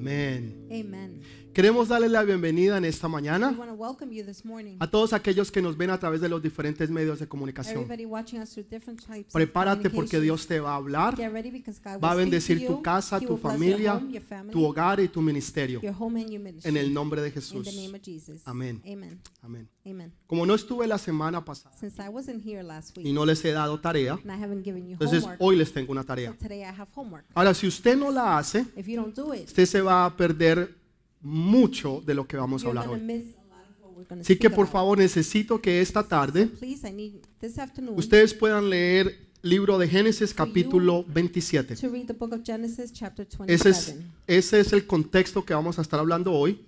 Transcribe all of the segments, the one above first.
Amén. Amen. Queremos darle la bienvenida en esta mañana want to welcome you this morning. a todos aquellos que nos ven a través de los diferentes medios de comunicación. Prepárate porque. Dios te va a hablar, va a bendecir tu casa, tu familia, tu hogar y tu ministerio. En el nombre de Jesús. Amén. Amén. Como no estuve la semana pasada y no les he dado tarea, entonces hoy les tengo una tarea. Ahora, si usted no la hace, usted se va a perder mucho de lo que vamos a hablar hoy. Así que por favor necesito que esta tarde ustedes puedan leer libro de Génesis capítulo 27. to read the book of Genesis chapter Ese es, 27. ese es el contexto que vamos a estar hablando hoy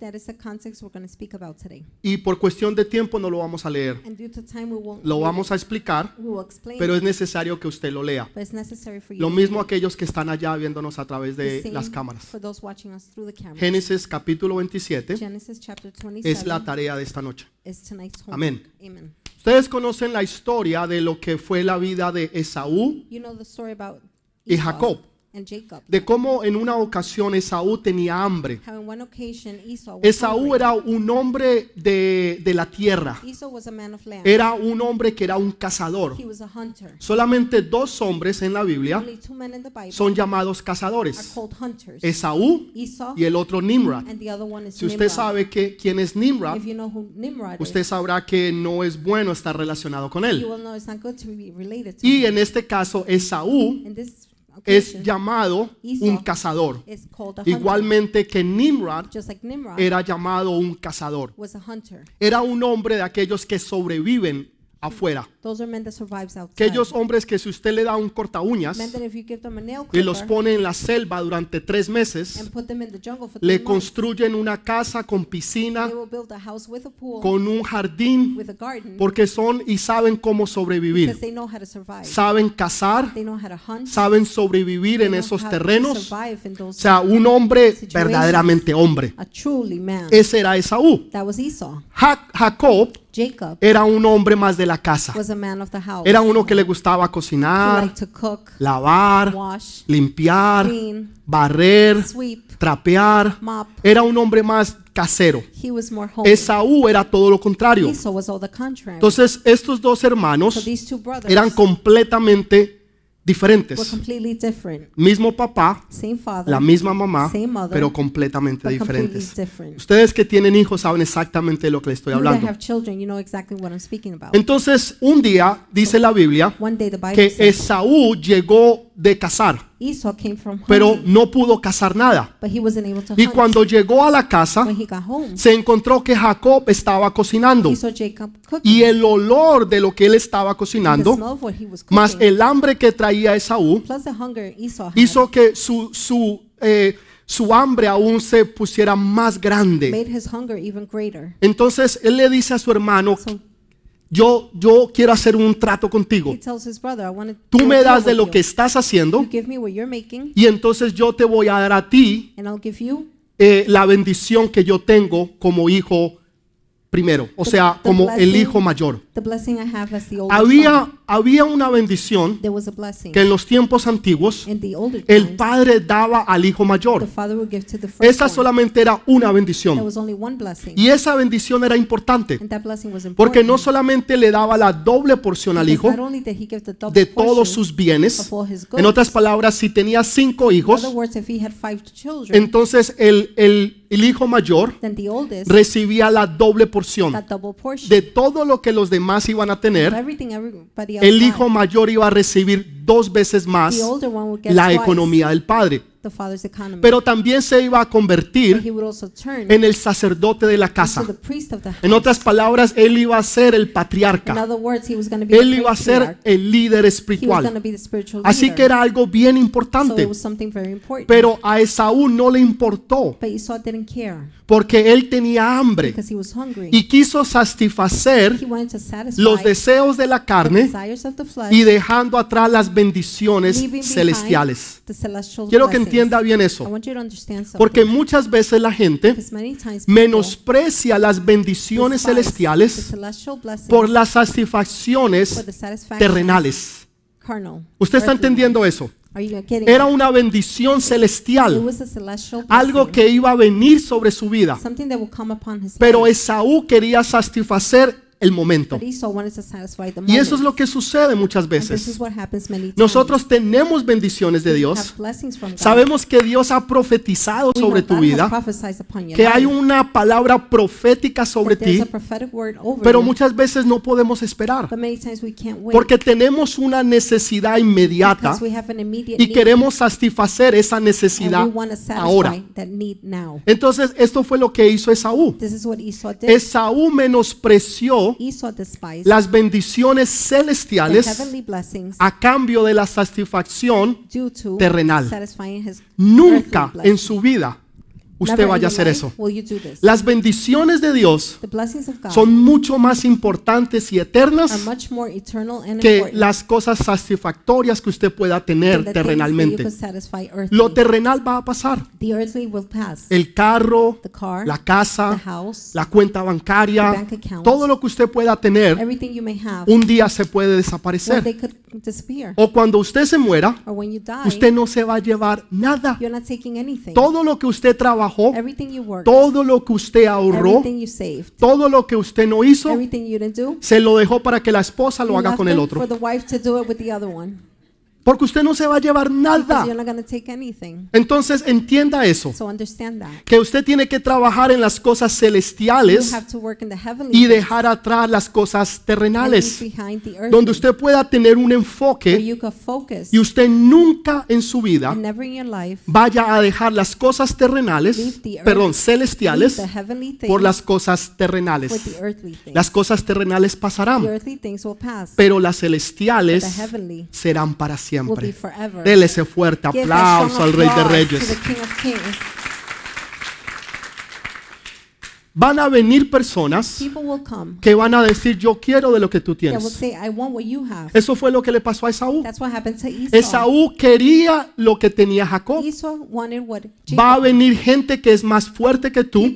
y por cuestión de tiempo no lo vamos a leer. Lo vamos a explicar, pero es necesario que usted lo lea. Lo mismo aquellos que están allá viéndonos a través de las cámaras. Génesis capítulo 27 Genesis chapter 27 es la tarea de esta noche. Amén. Ustedes conocen la historia de lo que fue la vida de Esaú You know the story about y Jacob. De cómo en una ocasión Esaú tenía hambre. Esaú era un hombre de, de la tierra, era un hombre que era un cazador. Solamente dos hombres en la Biblia son llamados cazadores. Esaú Esau y el otro Nimrod. Si usted sabe que quién es Nimrod, usted sabrá que no es bueno estar relacionado con él. Y en este caso, Esaú es llamado un cazador. Igualmente que Nimrod era llamado un cazador. Era un hombre de aquellos que sobreviven afuera. Aquellos hombres que si usted le da un corta uñas y los pone en la selva durante tres meses, le construyen una casa con piscina, they will build a house with a pool, con un jardín, with a garden, porque son y saben cómo sobrevivir. because they know how to survive. Saben cazar, They know how to hunt. saben sobrevivir en esos terrenos. O sea, un hombre verdaderamente hombre. Ese era Esaú. Jacob Jacob era un hombre más de la casa. was a man of the house. Era uno que le gustaba He cocinar, liked to cook, lavar, wash, limpiar, clean, barrer, sweep, trapear. mop. Era un hombre más casero. He was more homely. Esaú era todo lo contrario. Esau was all the contrary. Entonces, estos dos So hermanos these two brothers eran completamente diferentes. Mismo papá, Same father, la misma mamá, same mother, pero completamente diferentes. different. Ustedes que tienen hijos saben exactamente de lo que les estoy hablando. children, you know exactly what I'm speaking about. Entonces, un día dice la Biblia day que Esaú llegó de cazar, Esau came from pero no pudo cazar nada. but he wasn't able to Y cuando llegó a la casa, when he got home, se encontró que Jacob estaba cocinando. Y el olor de lo que él estaba cocinando, más el hambre que traía Esaú, hizo que su, su, eh, su hambre aún se pusiera más grande. made his hunger even greater. Entonces él le dice a su hermano, yo, yo quiero hacer un trato contigo. brother, Tú me das de lo que estás haciendo y entonces yo te voy a dar a ti eh, la bendición que yo tengo como hijo primero, o sea, the como el hijo mayor. The blessing I have as the older son. Había, había una bendición There was a blessing que en los tiempos antiguos in the older el times. padre daba al hijo The mayor. father would give to the Esa solamente era una There bendición. was only one blessing, Y esa bendición era importante and that blessing was important. porque no solamente le daba la doble porción al because hijo not only did he give the double de todos portion sus bienes, of all his goods, en otras palabras, si tenía cinco in hijos, other words, if he had five children, entonces el, el, el hijo mayor then the oldest recibía la doble porción got double portion. de todo lo que los demás iban a tener. El hijo mayor iba a recibir dos veces más la economía del padre, the father's economy. pero también se iba a But convertir he would also turn en el sacerdote de la casa. the priest of the house. En otras palabras, él iba a ser el In patriarca. other words, he was going to be Él the iba a ser patriarch. el líder He was going espiritual. to be the spiritual Así leader. que era algo bien so importante. it was something very important. Pero a Esaú no le importó but Esau didn't care porque él tenía hambre because he was hungry. y quiso satisfacer he wanted to satisfy los deseos de la the carne desires of the flesh, y dejando atrás las bendiciones leaving behind celestiales. the celestial Quiero que blessings. Entienda bien eso, porque muchas veces la gente menosprecia las bendiciones celestiales por las satisfacciones terrenales. ¿Usted está entendiendo eso? Are you getting Era una bendición celestial, was a celestial algo que iba a venir sobre su vida. something that will come upon his Pero. Esaú quería satisfacer el momento. Y eso es lo que sucede muchas And this is veces. Nosotros tenemos bendiciones de Dios. Sabemos que Dios ha profetizado sobre tu vida, que hay una palabra profética sobre ti, pero muchas veces no podemos esperar porque tenemos una necesidad inmediata y queremos satisfacer esa necesidad ahora. Entonces, esto fue lo que hizo Esaú. Esaú menospreció Las bendiciones celestiales a cambio de la satisfacción. terrenal. Nunca en su vida usted vaya a hacer eso. Las bendiciones de Dios son mucho más importantes y eternas que las cosas satisfactorias que usted pueda tener terrenalmente. Lo terrenal va a pasar. the earthly will pass. El carro, the car, la the casa, house, la cuenta bancaria, todo lo que usted pueda tener, everything you may have, un día se puede desaparecer. day could disappear. O cuando usted se muera, or when you die, usted no se va a llevar nada. you're not taking anything. Todo lo que usted trabajó, worked, todo lo que usted ahorró, saved, todo lo que usted no hizo, do, se lo dejó para que la esposa lo haga con el otro. Porque usted no se va a llevar nada. Entonces entienda eso, So understand that. que usted tiene que trabajar en las cosas You celestiales have to work in the heavenly y dejar atrás las cosas terrenales, behind the earthly, donde usted pueda tener un enfoque y usted nunca en su vida vaya a dejar las cosas terrenales, perdón, celestiales por las cosas terrenales. Las cosas terrenales pasarán, pero las celestiales serán para be siempre. Dele ese fuerte aplauso al Rey de Reyes. To the King of Kings. Van a venir personas que van a decir, yo quiero de lo que tú tienes. Eso fue lo que le pasó a Esaú. Esaú quería lo que tenía Jacob. Va a venir gente que es más fuerte que tú,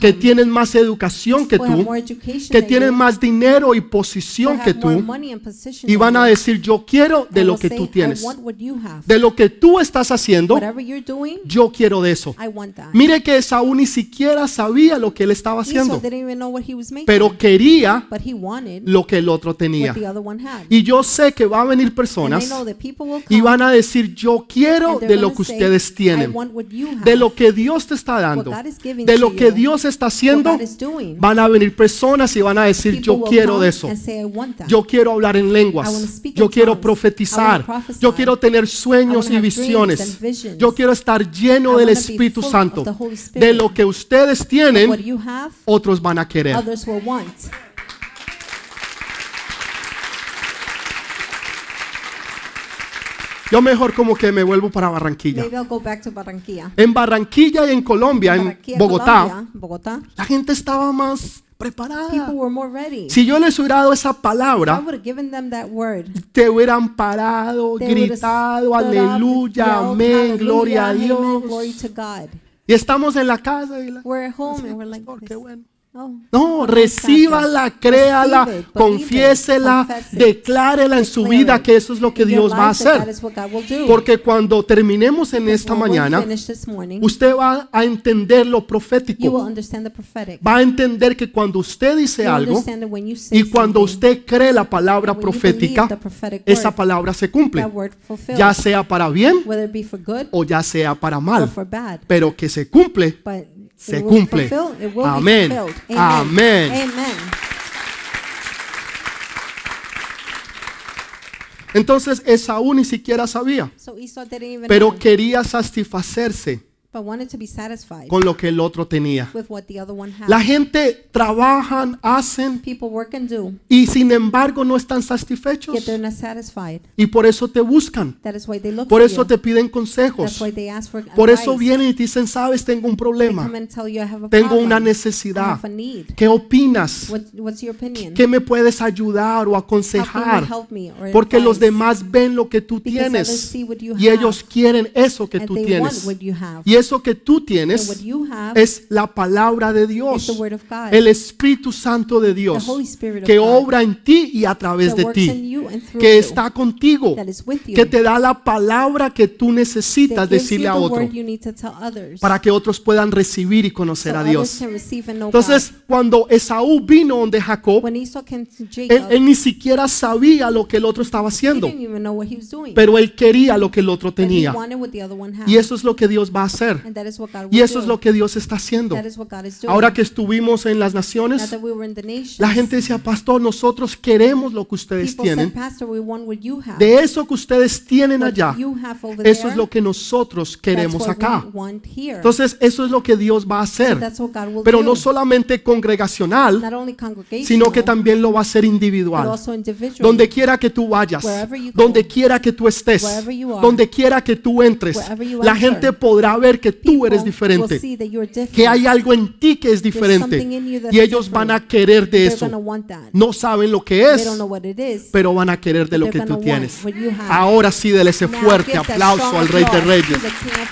que tienen más educación que tú, que tienen más dinero y posición que tú, y van a decir, yo quiero de lo que tú tienes. De lo que tú estás haciendo, yo quiero de eso. Mire que Esaú ni siquiera sabía lo que él estaba haciendo, pero quería lo que el otro tenía. Y yo sé que va a venir personas y van a decir, yo quiero de lo que ustedes tienen, de lo que Dios te está dando, de lo que Dios está haciendo. Van a venir personas y van a decir, yo quiero de eso. Yo quiero hablar en lenguas. Yo quiero profetizar. Yo quiero tener sueños y visiones. Yo quiero estar lleno del Espíritu Santo. De lo que ustedes what tienen, you have, otros van a querer. others will want. Yo mejor como que me vuelvo para Barranquilla. Maybe I'll go back to Barranquilla. En Barranquilla y en Colombia, en Barranquilla, Bogotá, Colombia, Bogotá, la gente estaba más people preparada. were more ready. Si yo les hubiera dado esa I palabra, would have given them that word. te hubieran parado, gritado, aleluya, amén, gloria a Dios. Y estamos en la casa y la, We're at home and we're like, Pastor, qué bueno. Oh, No, recíbala, créala, confiésela, declárela en su vida que eso es lo que Dios va a hacer. Porque cuando terminemos en esta mañana, usted va a entender lo profético. Va a entender que cuando usted dice algo y cuando usted cree la palabra profética, esa palabra se cumple. Ya sea para bien o ya sea para mal. Pero que se cumple se cumple. Amén. Amén. Entonces Esaú ni siquiera sabía, So pero know, quería satisfacerse but wanted to be satisfied con lo que el otro tenía. with what the other one had. La gente trabajan, hacen People work and do, y sin embargo no están yet satisfechos they're not satisfied. y por eso te buscan. That is why they look Por for eso you. te piden That's consejos. why they ask for Por eso vienen y te dicen, sabes, tengo un They problema, come and tell you I have a tengo problem. una I necesidad. have a need. ¿Qué opinas? What, what's your opinion? ¿Qué me puedes ayudar o How can you aconsejar? help me or Porque los advise? demás ven lo que tú Because others tienes see what you y ellos have, quieren eso que and tú they tienes. want what you have. Y eso que tú tienes es la palabra de Dios, el Espíritu Santo de Dios, que obra en ti y a través de ti, que está contigo, que te da la palabra que tú necesitas decirle a otro, para que otros puedan recibir y conocer a Dios. Entonces, cuando Esaú vino donde Jacob, él, él ni siquiera sabía lo que el otro estaba haciendo, pero él quería lo que el otro tenía. Y eso es lo que Dios va a hacer. Y eso es lo que Dios está haciendo. Ahora que estuvimos en las naciones, la gente decía, pastor, nosotros queremos lo que ustedes tienen. De eso que ustedes tienen allá, eso es lo que nosotros queremos acá. Entonces, eso es lo que Dios va a hacer. Pero no solamente congregacional, sino que también lo va a hacer individual. Donde quiera que tú vayas, donde quiera que tú estés, donde quiera que tú entres, la gente podrá ver que tú eres diferente, que hay algo en ti que es diferente y ellos van a querer de eso. No saben lo que es, pero van a querer de lo que tú tienes. Ahora sí, dele ese fuerte aplauso al Rey de Reyes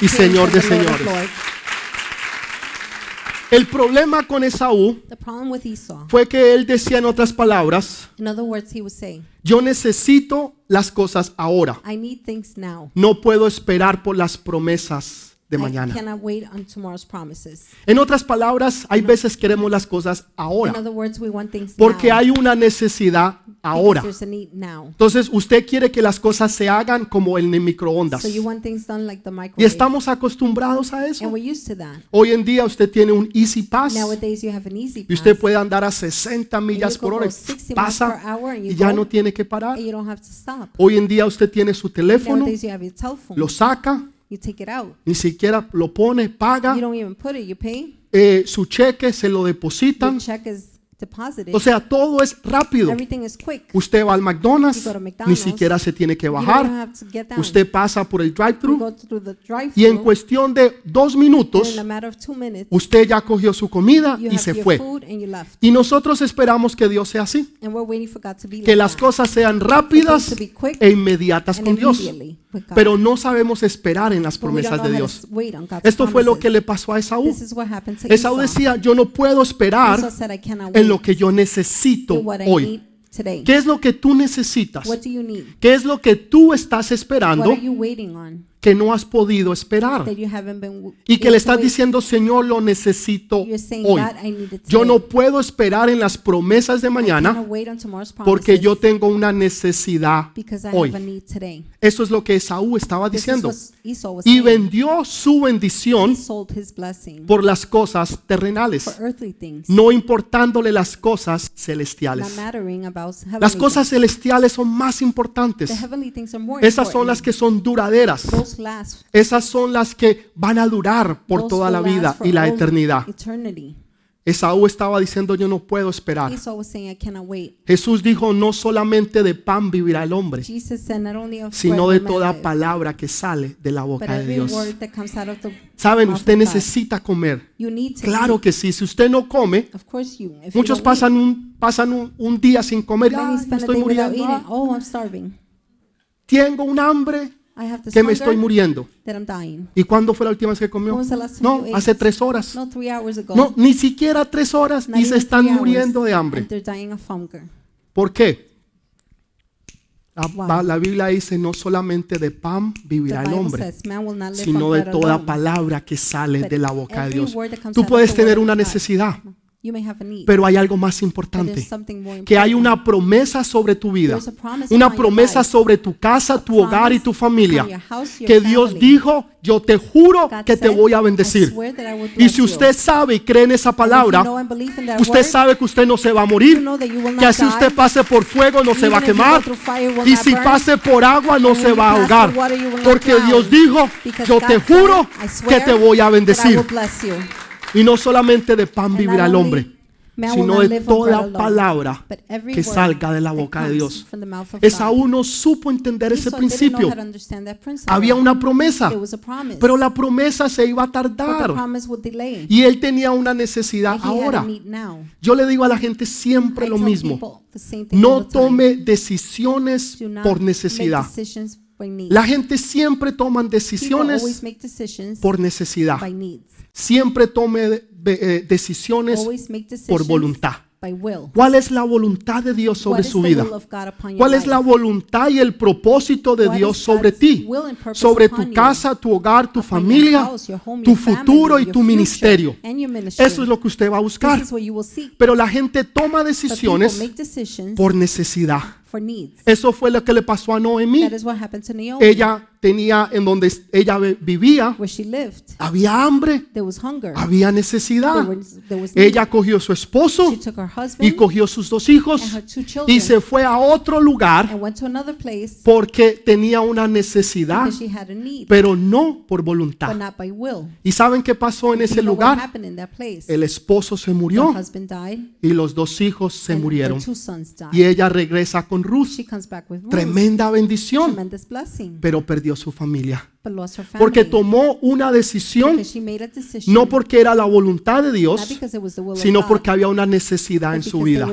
y Señor de Señores. El problema con Esaú fue que él decía en otras palabras, yo necesito las cosas ahora. I need things now. No puedo esperar por las promesas de mañana. En otras palabras, hay veces queremos las cosas ahora, porque hay una necesidad ahora. Entonces, usted quiere que las cosas se hagan como en el microondas. Y estamos acostumbrados a eso. Hoy en día usted tiene un Easy Pass y usted puede andar a 60 millas por hora. go 60 miles Pasa y ya no tiene que parar. Hoy en día usted tiene su teléfono, lo saca, you take it out. ni siquiera lo pone, paga, You don't even put it. You pay. eh, su cheque se lo Your depositan. check is. O sea, todo es rápido. Usted va al McDonald's, ni siquiera se tiene que bajar. Usted pasa por el drive-thru y en cuestión de dos minutos usted ya cogió su comida y se fue. Y nosotros esperamos que Dios sea así, que las cosas sean rápidas e inmediatas con Dios. Pero no sabemos esperar en las promesas de Dios. Esto fue lo que le pasó a Esaú. Esaú decía, yo no puedo esperar en lo que yo necesito hoy. ¿Qué es lo que tú necesitas? ¿Qué es lo que tú estás esperando que no has podido esperar? Y que le estás diciendo, Señor, lo necesito hoy. Yo no puedo esperar en las promesas de mañana porque yo tengo una necesidad hoy. Eso es lo que Esaú estaba diciendo. Y vendió su bendición por las cosas terrenales, no importándole las cosas celestiales. Las cosas celestiales son más importantes. Esas son las que son duraderas. Last. Esas son las que van a durar por toda la vida y la eternidad. Eternity. Esaú estaba diciendo, yo no puedo esperar. Saying. Jesús dijo, no solamente de pan vivirá el hombre, said, sino de toda palabra que sale de la boca de Dios. Saben, usted necesita comer. Claro eat. que sí. Si usted no come, you. Muchos pasan un, pasan un, un día sin comer. eat, "Ay, many me spend a estoy muriendo. ah, Oh, I'm tengo un hambre I have this que me estoy muriendo. that I'm dying. ¿Y cuándo fue la última vez que comió? No, hace tres horas. No, three hours ago. No, ni siquiera tres horas Not y se están muriendo de hambre. ¿Por qué? La, la Biblia dice no solamente de pan vivirá el hombre, sino de toda palabra que sale de la boca de Dios. Tú puedes tener una necesidad, You may have a need, pero hay algo más but importante, there's something more que hay important. una promesa sobre tu vida, una promesa sobre tu casa, tu hogar y tu familia, que Dios family. dijo, yo te juro que te voy a "I bendecir. Y si you." usted sabe y cree en esa palabra, usted sabe que usted no se va a morir, que así usted pase por fuego no se va a quemar y si pase por agua no se va a ahogar porque. Dios dijo yo te juro "I que te voy a bendecir will bless you." Y no solamente de pan vivirá el hombre sino de toda palabra que salga de la boca de Dios. Esaú no supo entender ese principio. había una promesa There was a promise, pero la promesa se iba a tardar. y él tenía una necesidad ahora. yo le digo a la gente siempre lo mismo. no tome decisiones por necesidad. La gente siempre always decisiones por necesidad. Siempre tome de- eh, decisiones por voluntad. ¿Cuál es la voluntad de Dios sobre su vida? ¿Cuál es la voluntad y el propósito de Dios sobre ti? Sobre tu casa, tu hogar, tu familia, tu futuro y tu ministerio. Eso es lo que usted va a buscar. Pero la gente toma decisiones por necesidad. For needs. Eso fue lo que le pasó a Noemí. That is what happened to Naomi. Ella tenía en donde ella vi- vivía, Where she lived, había hambre, there was hunger. había There necesidad. was, there was need. Ella cogió su esposo She took her y husband cogió sus dos hijos and her two y children se fue a otro lugar and went to another place porque tenía una necesidad, because she had a need, pero no por but voluntad. not by will. ¿Y saben qué pasó en ese you know what lugar? happened in that place? El esposo se Her murió husband died y los dos hijos se and murieron. their two sons died. Y ella regresa con Ruth. She comes back with Ruth. Tremenda bendición, pero perdió su familia. Porque tomó una decisión no porque era la voluntad de Dios, sino porque había una necesidad en su vida.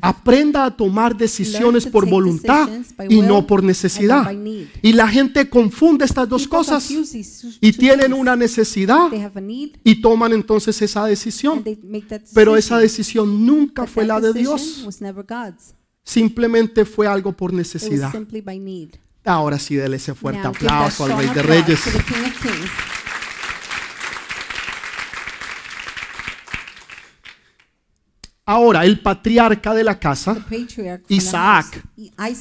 Aprenda a tomar decisiones to por voluntad y no por necesidad. by need. Y la gente confunde estas dos People cosas y tienen una necesidad They have a need y toman entonces esa decisión. Pero esa decisión nunca But fue la de Dios. Simplemente fue algo por necesidad. Ahora sí, dele ese fuerte Now, aplauso al Rey de Reyes. Ahora, el patriarca de la casa Isaac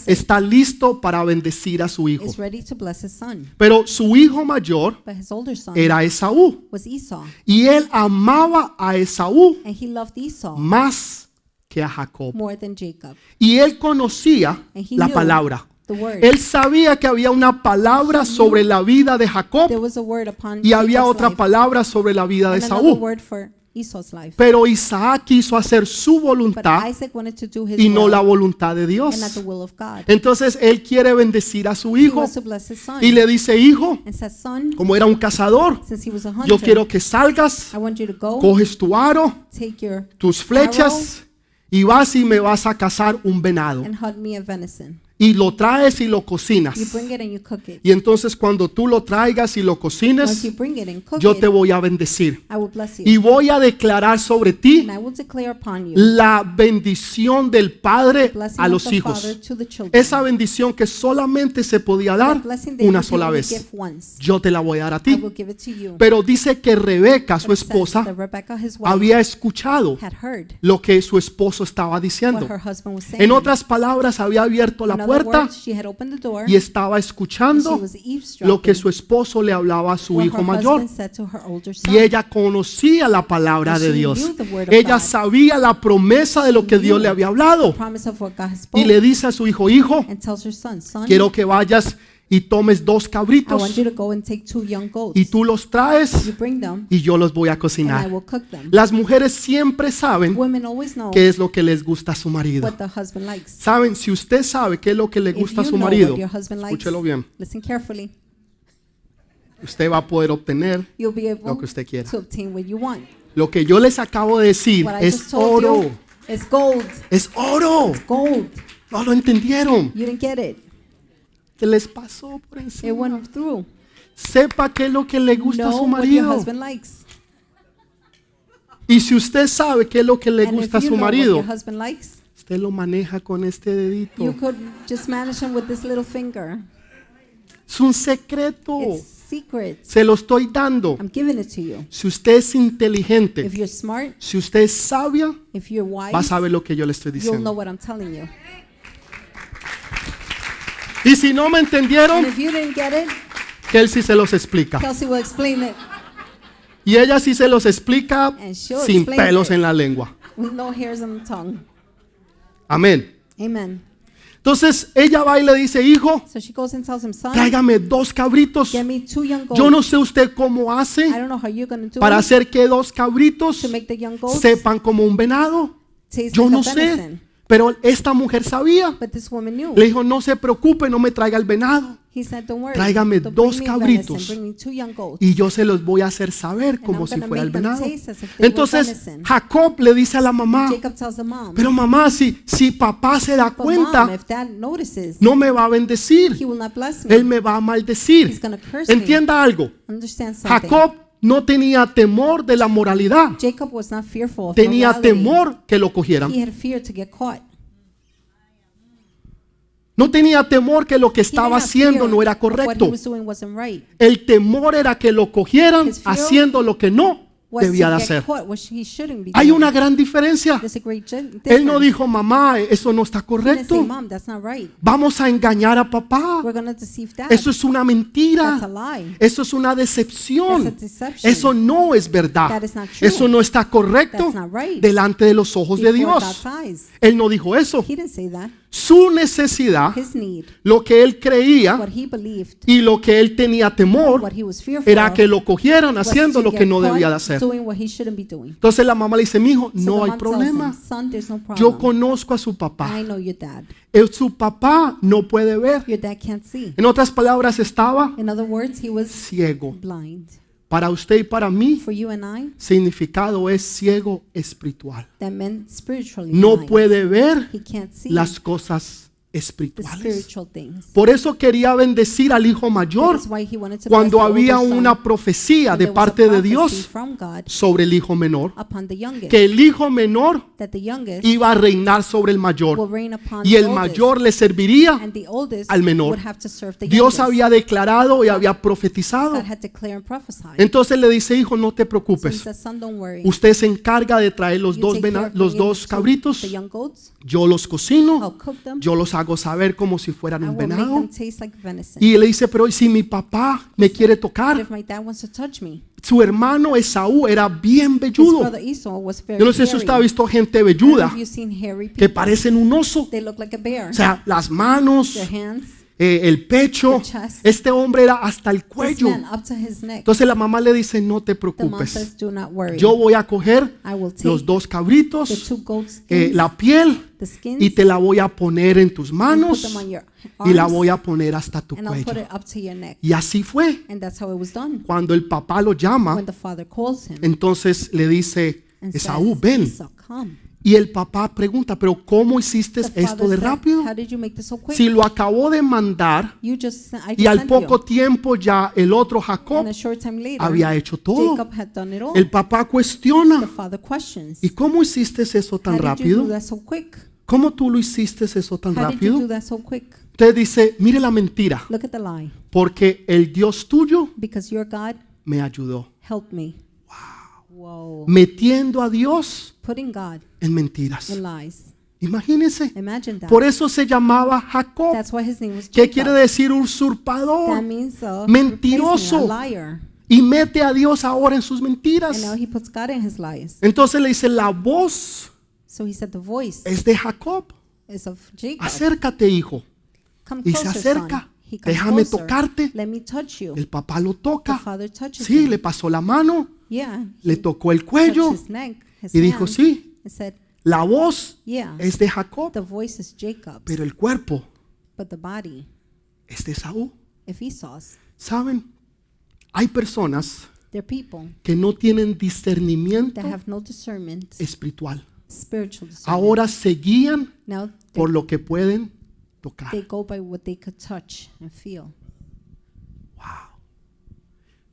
está listo para bendecir a su hijo. Pero su hijo mayor era Esaú. Y él amaba a Esaú más que a Jacob. more than Jacob. Y él conocía la palabra. Él sabía que había una palabra sobre la vida de Jacob y había otra palabra sobre la vida de life. Pero Isaac quiso hacer su voluntad y no la voluntad de Dios. Entonces él quiere bendecir a su hijo y le dice, hijo, como era un cazador, yo quiero que salgas, coges tu aro, tus flechas y vas y me vas a cazar un venado. and hunt me a venison. Y lo traes y lo You cocinas. bring it and you cook it. Y entonces cuando tú lo traigas y lo cocines, it yo te voy a bendecir. I will bless you. Y voy a declarar sobre ti la bendición del Padre a los hijos. Esa bendición que solamente se podía dar una sola vez. Yo te la voy a dar a I ti. will give it to you. Pero dice que Rebeca, su esposa, había escuchado lo que su esposo estaba diciendo. En otras palabras, había abierto la other puerta y estaba escuchando lo que su esposo le hablaba a su hijo mayor. Y ella conocía la palabra de Dios. Ella sabía la promesa de lo que Dios le había hablado. Y le dice a su hijo, hijo, quiero que vayas y tomes dos I want cabritos you to go and take two young goats. y tú los traes you bring them y yo los voy a and I cocinar. will cook them. Las mujeres siempre saben Women always know qué es lo que les gusta a su marido. what the husband likes. Saben, si usted sabe qué es lo que le gusta a su marido, escúchelo bien, listen carefully. usted va a poder obtener lo que usted quiera. Lo que yo les acabo de decir es oro. you is gold. Es oro. No lo entendieron. You it. Se les pasó por It encima. went through. Sepa qué es lo que le gusta a Know su what your marido. Y si usted sabe qué es lo que le And gusta a you su marido, likes, usted lo maneja con este you dedito. could just manage him with this little finger. Es un secreto. It's secret. Se lo estoy dando. I'm giving it to you. Si usted es inteligente, If you're smart, si usted es sabia, if you're wise, va a saber lo que yo le estoy you'll know diciendo. what I'm telling you. Y si no me entendieron, it, sí se los explica. Kelsey Y ella sí se los explica sin pelos it. en la lengua. no hairs on the tongue. Amén. Amen. Entonces ella va y le dice, hijo, tráigame dos cabritos. get me two young goats. Yo no sé usted cómo I hace don't know how you're going to do para hacer que dos cabritos sepan como un venado. Yo no sé. Pero esta mujer sabía. Le dijo, no se preocupe, no me traiga el venado. Tráigame dos cabritos. Y yo se los voy a hacer saber como si fuera el venado. Entonces. Jacob le dice a la mamá, pero mamá, si, si papá se da cuenta, no me va a bendecir. Él me va a maldecir. Entienda algo. Jacob no tenía temor de la moralidad. Jacob was not fearful of Tenía morality. temor que lo cogieran. He had fear to get caught. No tenía temor que lo que estaba haciendo no era correcto. right. El temor era que lo cogieran haciendo lo que no debía de hacer. Hay una gran diferencia. Él no dijo, mamá, eso no está correcto. Vamos a engañar a papá. Eso es una mentira. Eso es una decepción. Eso no es verdad. Eso no está correcto delante de los ojos de Dios. Él no dijo eso. Su necesidad, His need, lo que él creía what he believed, y lo que él tenía temor what he was fearful era que lo cogieran haciendo lo que no debía de hacer. Doing what he shouldn't be doing. Entonces la mamá le dice, mi hijo, So no hay problema. him, no problem. Yo conozco a su papá. I know your dad. Eh, Su papá no puede ver. Your dad can't see. En otras palabras, estaba In other words, he was ciego. blind. Para usted y para mí, I, significado es ciego espiritual. No puede ver las cosas espirituales. Por eso quería bendecir al hijo mayor cuando había una profecía de parte de Dios sobre el hijo menor, que el hijo menor iba a reinar sobre el mayor y el mayor le serviría al menor. Dios había declarado y había profetizado. Entonces le dice, hijo, no te preocupes. Usted se encarga de traer los dos, los dos cabritos. Yo los cocino. Yo los hago saber como si fueran un venado. Y le dice, pero ¿y si mi papá me quiere tocar? if my dad wants to touch me, Su hermano Esaú era bien velludo. Yo no sé si usted ha visto gente velluda que parecen un oso. O sea, las manos, eh, el pecho. Este hombre era hasta el cuello. Entonces la mamá le dice, no te preocupes. Yo voy a coger los dos cabritos, eh, la piel, y te la voy a poner en tus manos y la voy a poner hasta tu cuello. Y así fue. And that's how it was done. Cuando el papá lo llama, When the father calls him entonces le dice, Esaú, ven. Y el papá pregunta, pero ¿cómo hiciste esto de rápido? Si lo acabó de mandar y al poco tiempo ya el otro Jacob había hecho todo. El papá cuestiona. ¿y cómo hiciste eso tan rápido? ¿Cómo tú lo hiciste eso tan rápido? Usted dice, mire la mentira, porque el Dios tuyo me ayudó. Wow. Metiendo a Dios en mentiras. Imagínense. Por eso se llamaba Jacob. ¿Qué quiere decir usurpador? Mentiroso. Y mete a Dios ahora en sus mentiras. Entonces le dice, la voz es de Jacob. Acércate, hijo. Y se acerca. Déjame tocarte. El papá lo toca. Sí, le pasó la mano, le tocó el cuello y dijo, sí, said, la voz yeah, es de Jacob, the voice is Jacob's, pero el cuerpo but the body, es de Saúl. if Esau's, ¿Saben? Hay personas they're people que no tienen discernimiento that have no discernment, espiritual. spiritual discernment. Ahora se guían Now por lo que pueden tocar. they go by what they could touch and feel.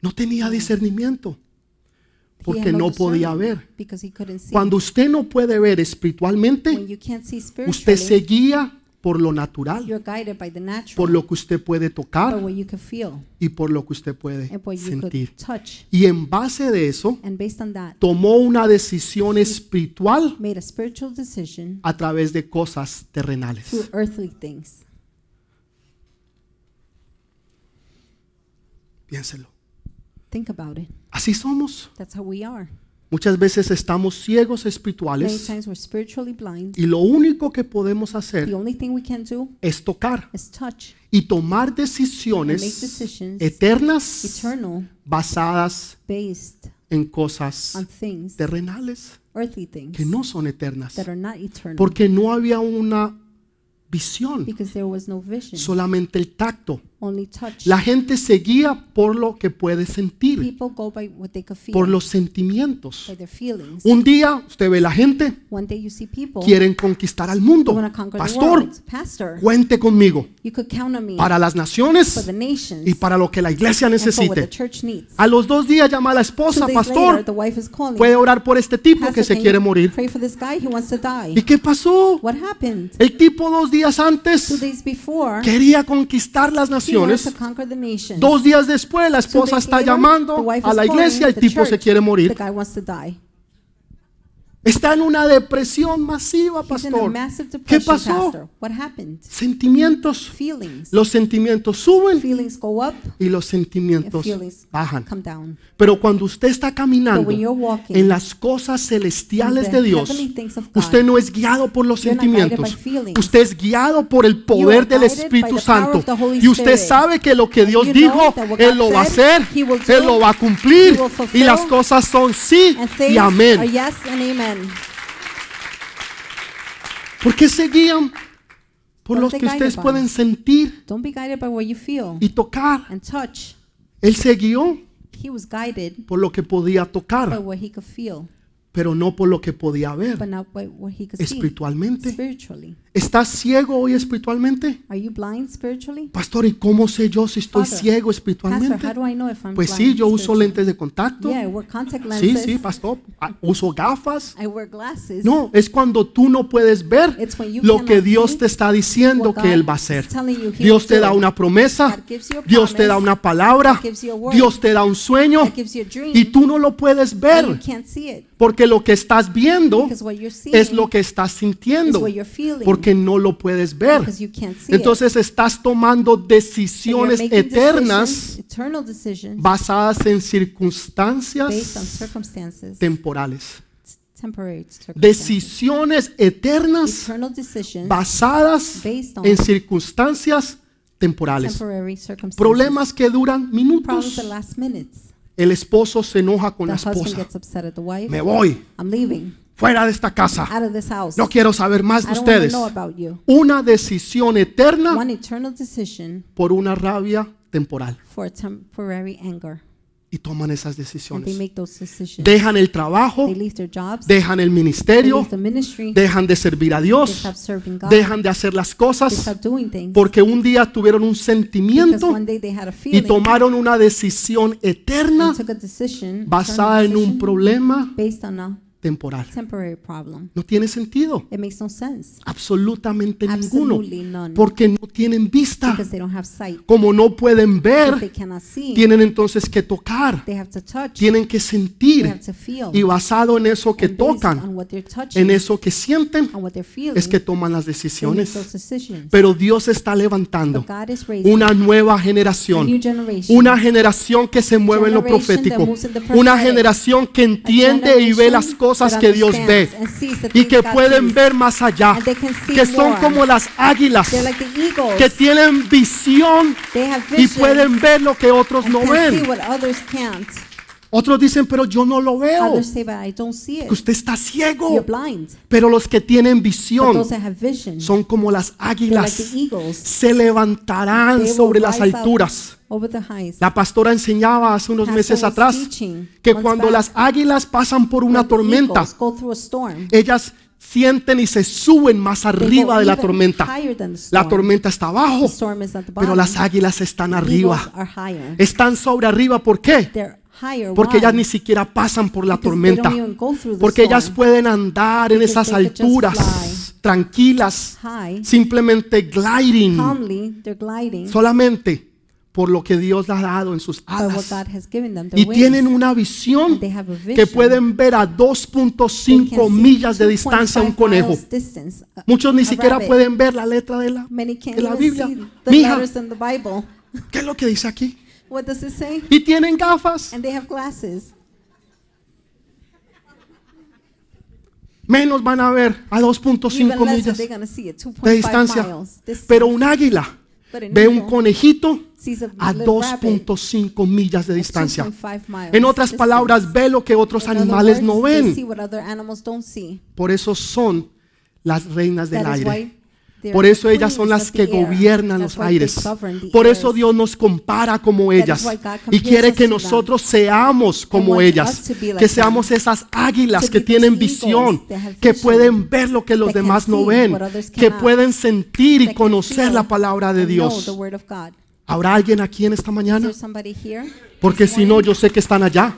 No tenía discernimiento porque no podía ver. because he couldn't see. Cuando usted no puede ver espiritualmente, usted se guía por lo natural, you're guided by the natural, por lo que usted puede tocar y por lo que usted puede sentir. Y en base de eso, tomó una decisión espiritual made a spiritual decision a través de cosas terrenales. through earthly things. Piénselo. Así somos. That's how we are. Muchas veces estamos ciegos Many espirituales times we're spiritually blind. y lo único que podemos The hacer only thing we can do es tocar is touch y tomar and make decisiones decisions eternas eternal basadas based en on cosas things, terrenales. earthly things que no son eternas. that are not eternal Porque no había una visión, because there was no vision, solamente el tacto. Only touch. La gente se guía por lo que puede sentir, People go by what they could feel, por los sentimientos. by their feelings. Un día usted ve la gente, One day you see people quieren conquistar al who mundo. want to conquer the Pastor, world. Pastor, cuente conmigo you could count on me para las for naciones the nations y para lo que la iglesia and for what the necesite. church needs. A los dos días llama a la Two esposa, days later, pastor, the wife is calling. puede orar por este tipo Pastor, que se can quiere you morir. Pray for this guy who wants to die. ¿Y qué pasó? What happened? El tipo dos días Two antes days before, quería conquistar las wanted naciones. Dos días después la esposa está llamando a la iglesia, el tipo se quiere morir. guy wants to die. Está en una depresión masiva, pastor. ¿Qué pasó? pastor. What happened? Sentimientos. Los sentimientos suben y los sentimientos bajan. Pero cuando usted está caminando en las cosas celestiales de Dios, usted no es guiado por los sentimientos. Usted es guiado por el poder del Espíritu Santo. Y usted sabe que lo que Dios dijo, Él lo va a hacer, Él lo va a cumplir. Y las cosas son sí y amén. Amen. ¿Por qué se guían? Por los que ustedes pueden sentir Don't be guided by what you feel y tocar. and touch. Él se guió He was guided por lo que podía by tocar, what he could feel, pero no por lo que podía ver but not by what he could see espiritualmente. ¿Estás ciego hoy espiritualmente? Are you blind spiritually? Pastor, ¿y cómo sé yo si estoy Father, ciego Pastor, espiritualmente? how do I know if I'm Pues sí, blind yo uso lentes de contacto. Yeah, I wear contact Sí, lenses. sí, pastor. Ah, Uso gafas. I wear glasses. No, es cuando tú no puedes ver It's when you lo que Dios te está diciendo que Él va a hacer. Dios te da una promesa, Dios te da una palabra, Dios te da un sueño y tú no lo puedes ver porque lo que estás viendo es lo que estás sintiendo feeling porque no lo puedes ver. Entonces estás tomando decisiones eternas basadas en circunstancias temporales. Decisiones eternas basadas en circunstancias temporales. Problemas que duran minutos. El esposo se enoja con la esposa. Me voy fuera de esta casa. out of this house. No quiero saber más de ustedes. Una decisión eterna por una rabia temporal. for temporary anger. Y toman esas decisiones. make those decisions. Dejan el trabajo, They leave their jobs. dejan el They ministerio, leave the ministry. dejan de servir a They Dios, stop serving God. dejan de hacer las They cosas stop doing things. porque un día tuvieron un Because sentimiento one day they had a y tomaron una decisión eterna and took a decision basada en un problema based on a temporal. temporary problem. No tiene sentido, It makes no sense. absolutamente ninguno, Absolutely none. porque no tienen vista. Because they don't have sight. Como no pueden they ver, see, tienen entonces que tocar, they have to touch. tienen que They sentir have to feel. y basado en eso que And tocan, on what they're touching, en eso que sienten, on what they're feeling, es que toman las they make decisiones. Pero Dios está levantando But God is raising una nueva a new generación, generation. una generación que se mueve en lo profético, una generación que entiende y ve las generation cosas que Dios ve y que pueden ver más allá, que son como las águilas, que tienen visión y pueden ver lo que otros no ven. what others can't. Otros dicen, pero yo no lo veo, que usted está ciego. Pero los que tienen But visión those that have vision, son como las águilas, se levantarán sobre las alturas. Over the heights. La pastora enseñaba hace unos meses atrás que cuando las águilas pasan por una tormenta, ellas sienten y se suben más arriba de la tormenta. La tormenta está abajo, pero las águilas están arriba. Están sobre arriba, ¿por qué? Porque ellas ni siquiera pasan por la tormenta. Porque ellas pueden andar en esas alturas tranquilas, simplemente gliding solamente por lo que Dios les ha dado en sus alas. Y tienen una visión que pueden ver a They can 2.5 see millas de 2.5 distancia un conejo. a- Muchos ni siquiera pueden ver la letra de la, de la Biblia. Mija, letters in the Bible. ¿qué es lo que dice aquí? What does it say? Y tienen gafas. And they have glasses. Menos van a ver a Even 2.5 less millas they're going to see it. 2.5 de distancia. Pero un águila ve un conejito a a little rabbit 2.5 millas de distancia. 2.5 miles En otras palabras, ve lo que otros animales no ven. Por eso son las reinas del aire. Por eso ellas son las que gobiernan los aires. Por eso. Dios nos compara como ellas y quiere que nosotros seamos como ellas, que seamos esas águilas que tienen visión, que pueden ver lo que los demás no ven, que pueden sentir y conocer la palabra de Dios. ¿Habrá alguien aquí en esta mañana? Porque si no, yo sé que están allá.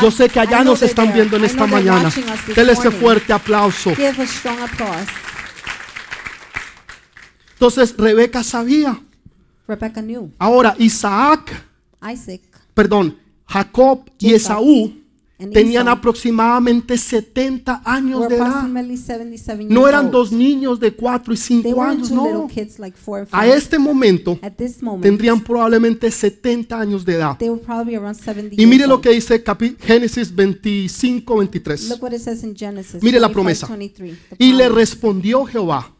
Yo sé que allá nos están viendo en esta mañana. Denle ese fuerte aplauso. Give a strong applause. Entonces Rebeca sabía. Rebecca knew. Ahora Isaac, Isaac perdón, Jacob y Esaú tenían aproximadamente 70 años were de edad. approximately 77 No eran dos niños de 4 y They 5 weren't años, no. A este momento tendrían probablemente 70 años de edad. they were probably around 70 Y mire lo que dice Génesis 25, 23. Look what it says in Genesis Mire la 25, promesa. 23, the Y le respondió Jehová,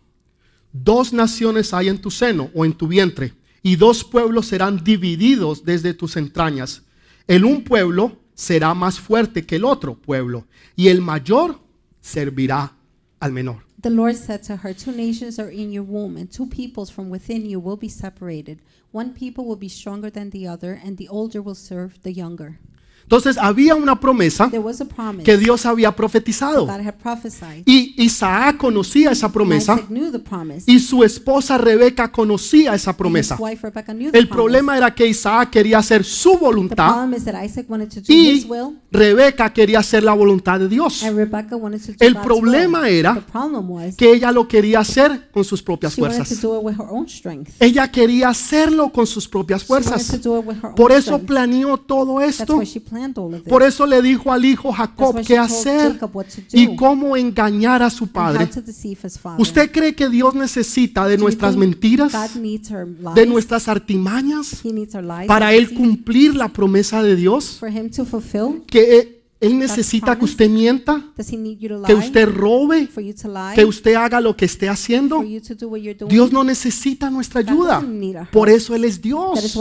dos naciones hay en tu seno o en tu vientre, y dos pueblos serán divididos desde tus entrañas. El un pueblo será más fuerte que el otro pueblo, y el mayor servirá al menor. The Lord said to her, Two nations are in your womb, and two peoples from within you will be separated. One people will be stronger than the other, and the older will serve the younger. Entonces había una promesa que Dios había profetizado. Y Isaac conocía esa promesa y su esposa Rebeca conocía esa promesa. El problema era que Isaac quería hacer su voluntad y Rebeca quería hacer la voluntad de Dios. El problema era Que ella lo quería hacer con sus propias fuerzas. Ella quería hacerlo con sus propias fuerzas. Por eso planeó todo esto. Por eso le dijo al hijo Jacob qué hacer y cómo engañar a su padre. ¿Usted cree que Dios necesita de nuestras mentiras, de nuestras artimañas, para Él cumplir la promesa de Dios? ¿Que Él- necesita que usted mienta? ¿Que usted robe? ¿Que usted haga lo que esté haciendo? Dios no necesita nuestra ayuda. Por eso Él es Dios.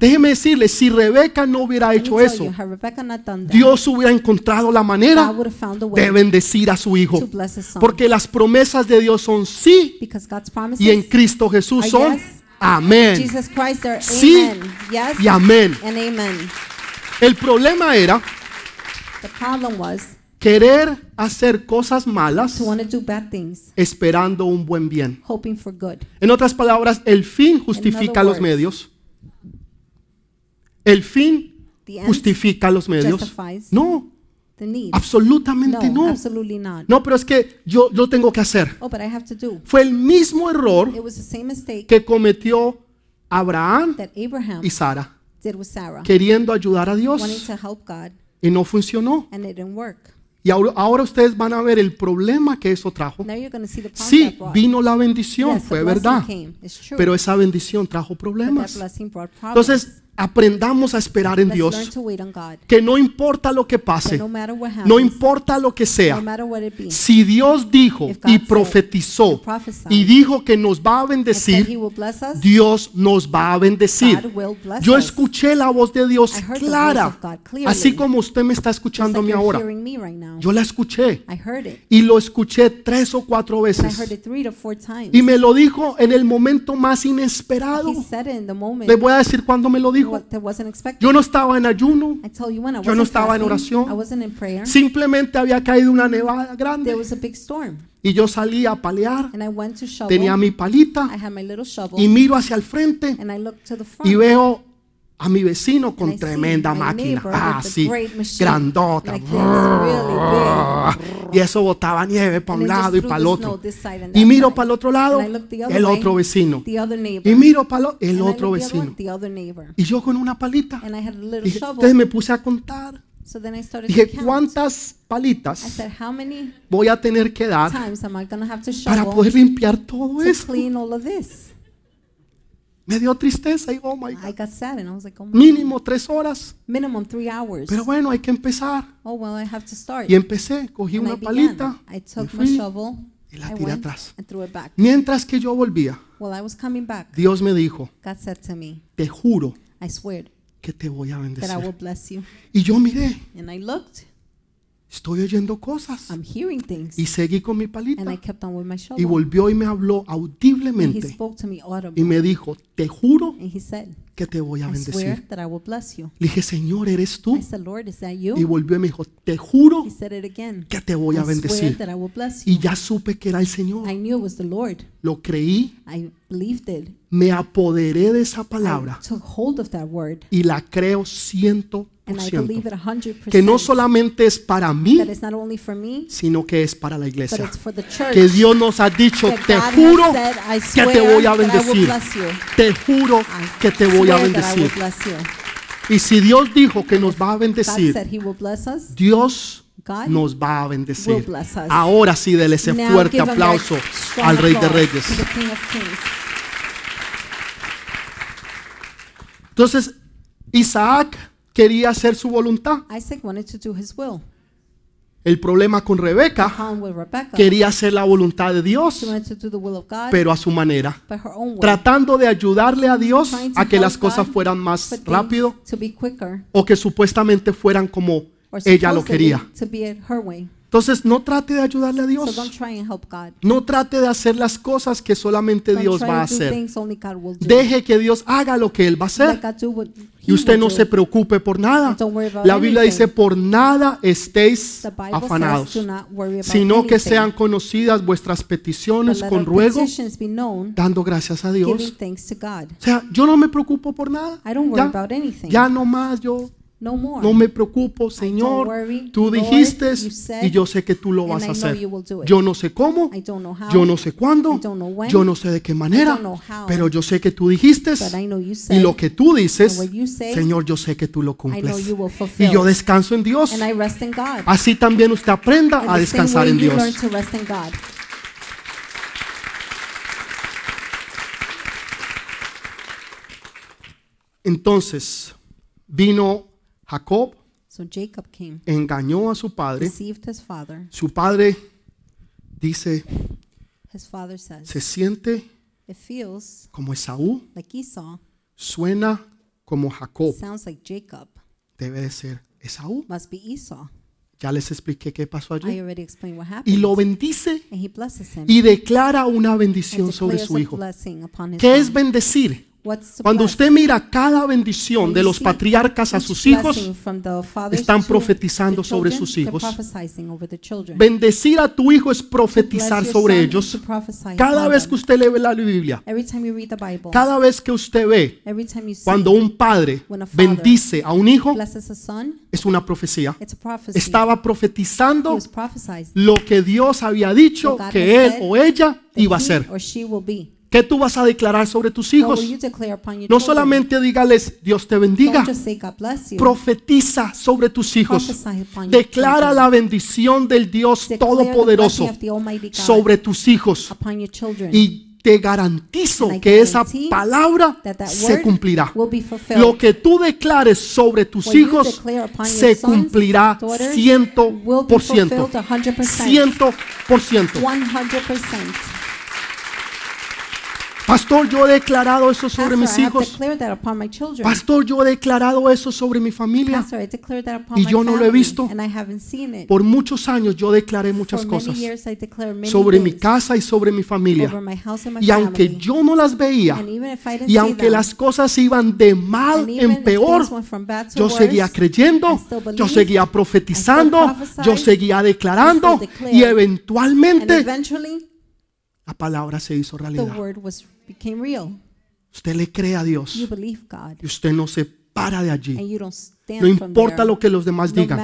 Déjeme decirle, si Rebeca no hubiera hecho eso, Dios hubiera encontrado la manera de bendecir a su hijo. Porque las promesas de Dios son sí y en Cristo Jesús son amén Sí y amén. El problema era The problem was querer hacer cosas malas to want to do bad things, esperando un buen bien. hoping for good. En otras palabras, el fin justifica los medios. El fin The end justifica los medios. justifies No, the need. absolutamente no, no. absolutely not. No, pero es que yo lo tengo que hacer. Oh, but I have to do. Fue el mismo error It was the same mistake que cometió Abraham that Abraham y Sara, did with Sarah, queriendo ayudar a wanting Dios to help God, y no funcionó. and it didn't work. Y ahora, ahora ustedes van a ver el problema que eso trajo. Sí, vino la bendición, yes, fue verdad, pero esa bendición trajo problemas. Entonces, aprendamos a esperar en Dios, que no importa lo que pase, no importa lo que sea, si Dios dijo y profetizó y dijo que nos va a bendecir, Dios nos va a bendecir. Yo escuché la voz de Dios clara, así como usted me está like escuchándome you're ahora. Yo la escuché y lo escuché tres o cuatro veces heard it three to four times. y me lo dijo en el momento más inesperado. Le voy a decir cuándo me lo dijo. Expected. Yo no estaba en ayuno, I tell you when I yo no estaba en oración. I wasn't in prayer. simplemente había caído una nevada There grande was a big storm, y yo salí a palear, and I went to shovel. tenía mi I palita had my little shovel, y miro hacia el frente and I looked to the front. y veo a mi vecino I con tremenda máquina, ah, sí, grandota, like really y eso botaba nieve para un lado y para el otro. Y miro para el otro lado, I el otro vecino. Y miro para el And I otro vecino. Y yo con una palita. I shovel. entonces me puse a contar. So then I started Dije. ¿cuántas I palitas said, how many voy a tener que dar times am I going to have to para poder limpiar todo to esto? clean all of this? Me dio tristeza y oh my God. I got sad and I was like, oh my Mínimo tres horas. minimum three hours. Pero bueno, hay que empezar. oh well, I have to start. Y empecé, cogí and I una began. palita I took my fui shovel y la I tiré went atrás. and threw it back. Mientras que yo volvía, I was coming back, Dios me dijo, God said to me, te juro I swear que te voy a that I will bendecir. bless you. Y yo miré, And I looked, estoy oyendo cosas. I'm hearing things. Y seguí con mi And I palita. kept on with my Y volvió y me habló And he audiblemente. spoke to me Y audibly. me dijo, te juro And he said, que te voy a I swear bendecir. that I will bless you. Le dije, Señor, ¿eres tú? I said, Lord, is that Y volvió y me dijo, te juro He said it again. que te voy I a swear bendecir. that I will bless Y ya supe que era el Señor. I knew it was the Lord. Lo creí, I believed it. me apoderé de esa I palabra took hold of that word. y la creo ciento por And I ciento. believe it 100%. Que no solamente es para mí, that it's not only for me, sino que es para la but iglesia. it's for the church. Que Dios nos ha dicho, that te God has juro said, I que swear te voy a that I will bendecir. bless you. Te juro I que te voy a will bendecir. Y si Dios dijo que nos va a bendecir, will. Dios nos va a will bendecir. Ahora sí, dele ese fuerte aplauso al Rey de Reyes. to. Entonces, Isaac quería hacer su voluntad. Isaac wanted to do his will. El problema con Rebeca quería hacer la voluntad de Dios, pero a su manera, tratando de ayudarle a Dios a que las cosas fueran más rápido o que supuestamente fueran como ella lo quería. Entonces, no trate de ayudarle a Dios. No trate de hacer las cosas que solamente Dios va a hacer. Deje que Dios haga lo que Él va a hacer. Y usted no se preocupe por nada. La Biblia dice, por nada estéis afanados, sino que sean conocidas vuestras peticiones con ruego, dando gracias a Dios. O sea, yo no me preocupo por nada. Ya, ya no más, yo no more. no me preocupo, Señor. worry, Tú dijiste said, y yo sé que tú lo vas a hacer. Yo no sé cómo, how, yo no sé cuándo, when, yo no sé de qué manera, how, pero yo sé que tú dijiste y lo que tú dices, say, Señor, yo sé que tú lo cumples. Y yo descanso en Dios. Así también usted aprenda And a descansar en Dios. Entonces vino Jacob, So Jacob came, engañó a su padre. deceived his father. Su padre dice, His father says, se siente it feels como Esaú, like Esau, suena como Jacob. sounds like Jacob, Debe de ser Esaú. must be Esau. Ya les expliqué qué pasó allí. already explained what Y lo bendice y declara una bendición sobre su hijo. ¿Qué es bendecir? Cuando usted mira cada bendición de los patriarcas a sus hijos, están profetizando sobre sus hijos. Bendecir a tu hijo es profetizar sobre ellos. Cada vez que usted lee la Biblia, cada vez que usted ve cuando un padre bendice a un hijo, es una profecía. it's a prophecy. Estaba profetizando lo que Dios había dicho que él o ella iba a hacer. ¿Qué tú vas a declarar sobre tus hijos? No solamente dígales Dios te bendiga, profetiza sobre tus hijos. Declara la bendición del Dios Todopoderoso sobre tus hijos. Y te garantizo que esa palabra se cumplirá. Lo que tú declares sobre tus hijos se cumplirá ciento por ciento. fulfilled 100%. Ciento por ciento. 100%. Pastor, yo he declarado eso sobre mis hijos. declared that upon my children. Pastor, yo he declarado eso sobre mi familia. Pastor, I declared that upon Y my yo no lo he visto. and I haven't seen it. Por muchos años yo declaré muchas cosas sobre mi casa y sobre mi familia. Y aunque yo no las veía, y aunque las cosas iban de mal en peor, yo seguía creyendo, yo seguía profetizando, yo seguía declarando y eventualmente la palabra se hizo realidad. Became real. Usted le cree a Dios You believe God, y usted no se para de and allí. you don't No importa lo que los demás digan.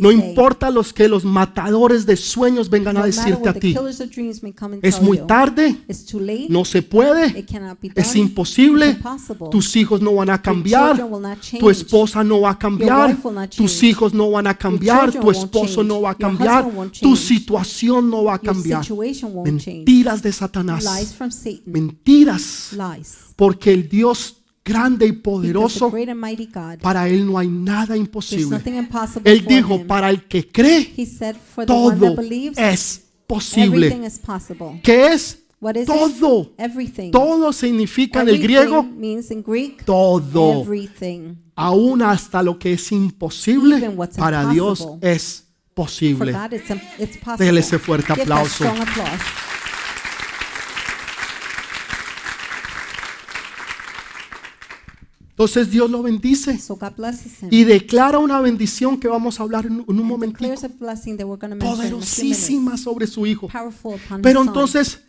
No importa los que los matadores de sueños vengan a decirte a ti. Es muy tarde, no se puede, es imposible. Tus hijos no van a cambiar. Tu esposa no va a cambiar, tus hijos no van a cambiar, tu esposo no va a cambiar, tu situación no va a cambiar. Mentiras de Satanás, mentiras, porque el Dios grande y poderoso, para él no hay nada imposible. Él dijo, para el que cree, todo es posible. ¿Qué es? Todo. Todo significa en el griego todo. Aún hasta lo que es imposible para Dios es posible. Dele ese fuerte aplauso. Entonces Dios lo bendice So God blesses him. y declara una bendición que vamos a hablar en, un momentito. Poderosísima sobre su hijo. Pero entonces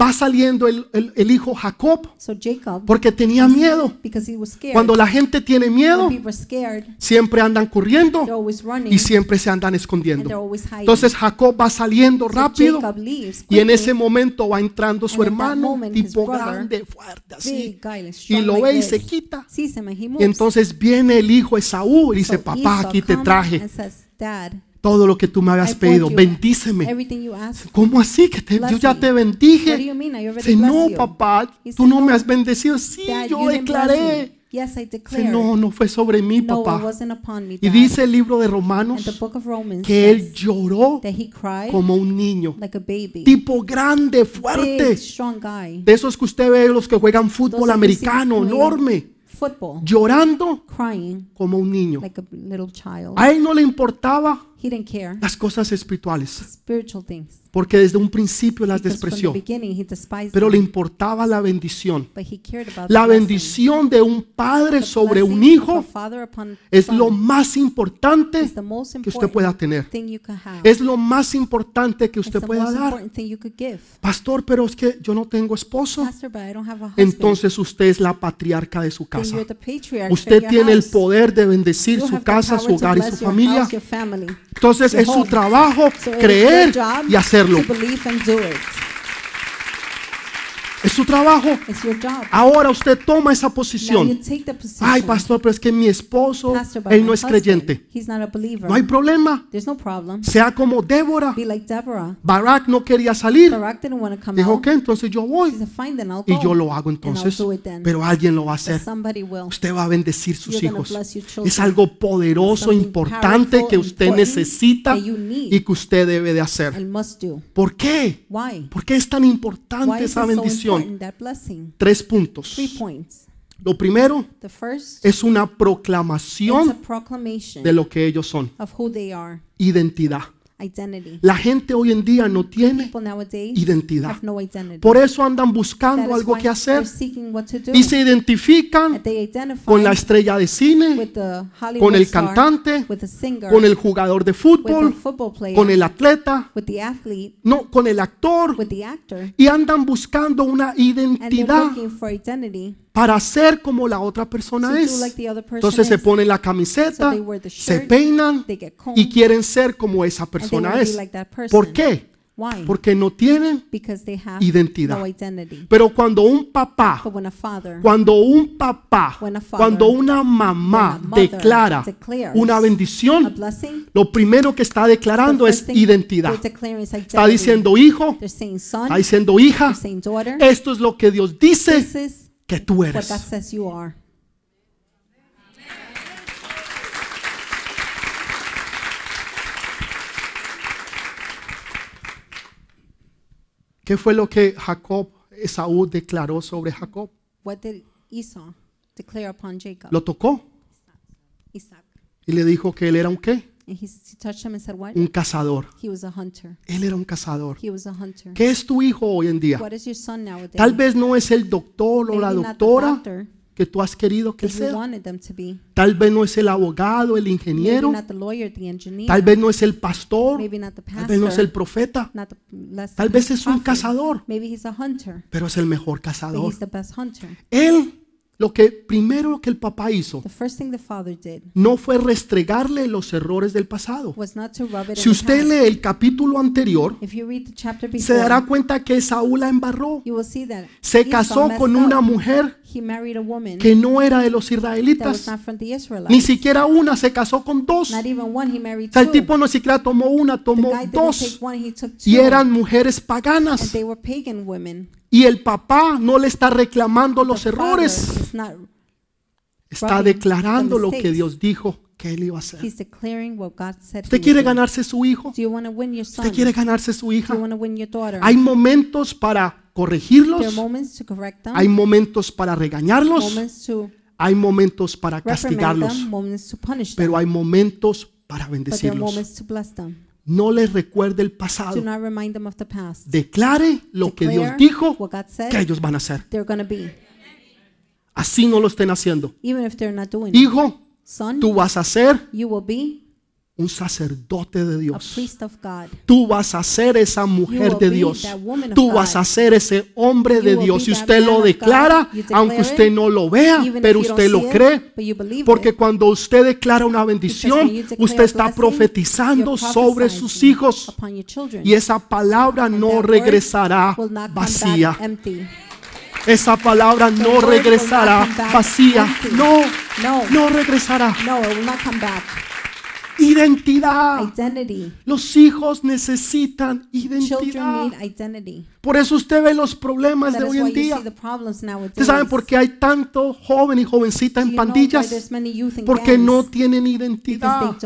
va saliendo el, el- el hijo Jacob So Jacob, porque tenía miedo. scared, Cuando la gente tiene miedo, scared, siempre andan corriendo running y siempre se andan escondiendo. Entonces Jacob va saliendo So rápido y en ese momento va entrando su hermano, moment, tipo brother, grande, fuerte así, guy, y lo like ve y this, se quita. Y entonces viene el hijo Esaú y dice, So papá, Esau aquí te traje says, todo lo que tú me habías pedido, bendíceme. ¿Cómo así? que te- Yo ya te bendije. Dice, no, papá, tú no me "No, has bendecido. Sí, yo declaré. Yes, I Dice, declared. no, no fue sobre mí, no, it papá. wasn't upon me, Y dice el libro de Romanos Romans que él lloró that he cried como un niño, like a baby. tipo grande, Big, fuerte. guy. De esos que usted ve los que juegan fútbol Those americano, enorme, Football. llorando Crying como un niño. like a little child. A él no le importaba He didn't care. las cosas espirituales, Spiritual things. porque desde un principio las Because from the despreció, beginning he despised pero le them, importaba la bendición. but he cared about La blessing. bendición de un padre The sobre un blessing of hijo a father upon es son lo más importante is the most que usted pueda tener. thing you could have. Es lo más importante que It's usted the pueda most dar. important thing you could give. Pastor, pero es que yo no tengo esposo. Pastor, but I don't have a husband. Entonces usted es la patriarca de su Then casa. you're the patriarch Usted your tiene el house. poder de bendecir You su have the casa, power su to hogar y bless su your familia. house, your family. Entonces es su trabajo creer y hacerlo. to believe and do it. Es su trabajo. It's your job. Ahora usted toma esa posición. Ay, pastor, pero es que mi esposo, Pastor, él no es husband, creyente. No hay problema. No problem. Sea como Débora. Like. Barak no quería salir. Dijo que entonces yo voy said, y yo lo hago entonces. Pero alguien lo va a hacer. Usted va a bendecir sus hijos. Es algo poderoso, importante que usted necesita y que usted debe de hacer. ¿Por qué? Why? ¿Por qué es tan importante esa so bendición? Tres puntos. Lo primero es una proclamación de lo que ellos son. of who they are, Identidad. Identity. La gente hoy en día no tiene People nowadays identidad. have no identity. Por eso andan That buscando is algo why que hacer they're seeking what to do. y se identifican And they identify con la estrella de cine, with the Hollywood con el star, cantante, with the singer, con el jugador de with the fútbol, football player, con el atleta, with the athlete, no, con el actor with the actor, y andan buscando una and they're identidad looking for identity para ser como la otra persona es. like person Entonces se ponen la camiseta, se peinan combed, y quieren ser como esa persona es. like. ¿Por qué? Why? Porque no tienen identidad. no. Pero cuando un papá, father, cuando un papá, father, cuando una mamá declara una bendición, blessing, lo primero que está declarando es identidad. Está diciendo hijo, They're saying son, está diciendo hija, daughter. esto es lo que Dios dice que tú what God eres. says you are. ¿Qué fue lo que Jacob, Esaú declaró sobre Jacob? What did Esau declare upon Jacob? Lo tocó Isaac. y le dijo que él era un qué? And he, he touched him and said, What? Un cazador. He was a hunter. Él era un cazador. He was a hunter. ¿Qué es tu hijo hoy en día? What is your son nowadays? Tal vez no es el doctor o la Maybe not the doctora doctor que tú has querido que that you sea. wanted them to be. Tal vez no es el abogado, el Maybe ingeniero. not the lawyer, the engineer. Tal vez no es el pastor. Maybe not the Tal vez no es el profeta. Not the, less Tal vez es un prophet. cazador, Maybe he's a hunter. pero es el mejor But cazador. he's the best hunter. Él, lo que primero que el papá hizo, no fue restregarle los errores del pasado. Si usted lee el capítulo anterior, If you read the chapter se dará cuenta que Saúl la embarró. you will see that Se casó con una mujer que no era de los israelitas. Ni siquiera una, se casó con dos. O sea, el tipo no siquiera tomó una, tomó dos. Y eran mujeres paganas. Y el papá no le está reclamando los errores. está declarando lo que. Dios dijo que él iba a hacer. ¿Usted quiere ganarse su hijo? ¿Usted quiere ganarse su hija? Hay momentos para corregirlos, hay momentos para regañarlos, hay momentos para castigarlos, pero hay momentos para bendecirlos. No les recuerde el Do pasado. not remind them of the past. Declare lo que Dios dijo what God said que ellos van a hacer. they're to be, Así no lo estén haciendo. even if they're not doing. Hijo, Son, tú vas a ser you will be un sacerdote de Dios. Tú vas a ser esa mujer de Dios. Tú vas a ser ese hombre de Dios. that usted lo declara, aunque usted no lo vea, pero usted lo cree. Porque cuando usted declara una bendición, usted está profetizando sobre sus hijos. Y esa palabra no regresará vacía. Esa palabra no regresará vacía. No. no regresará. No, Identidad. Identity. Los hijos necesitan identidad. Por eso usted ve los problemas That de hoy en día. ¿Ustedes saben por qué hay tanto joven y jovencita en pandillas? Porque no tienen identidad.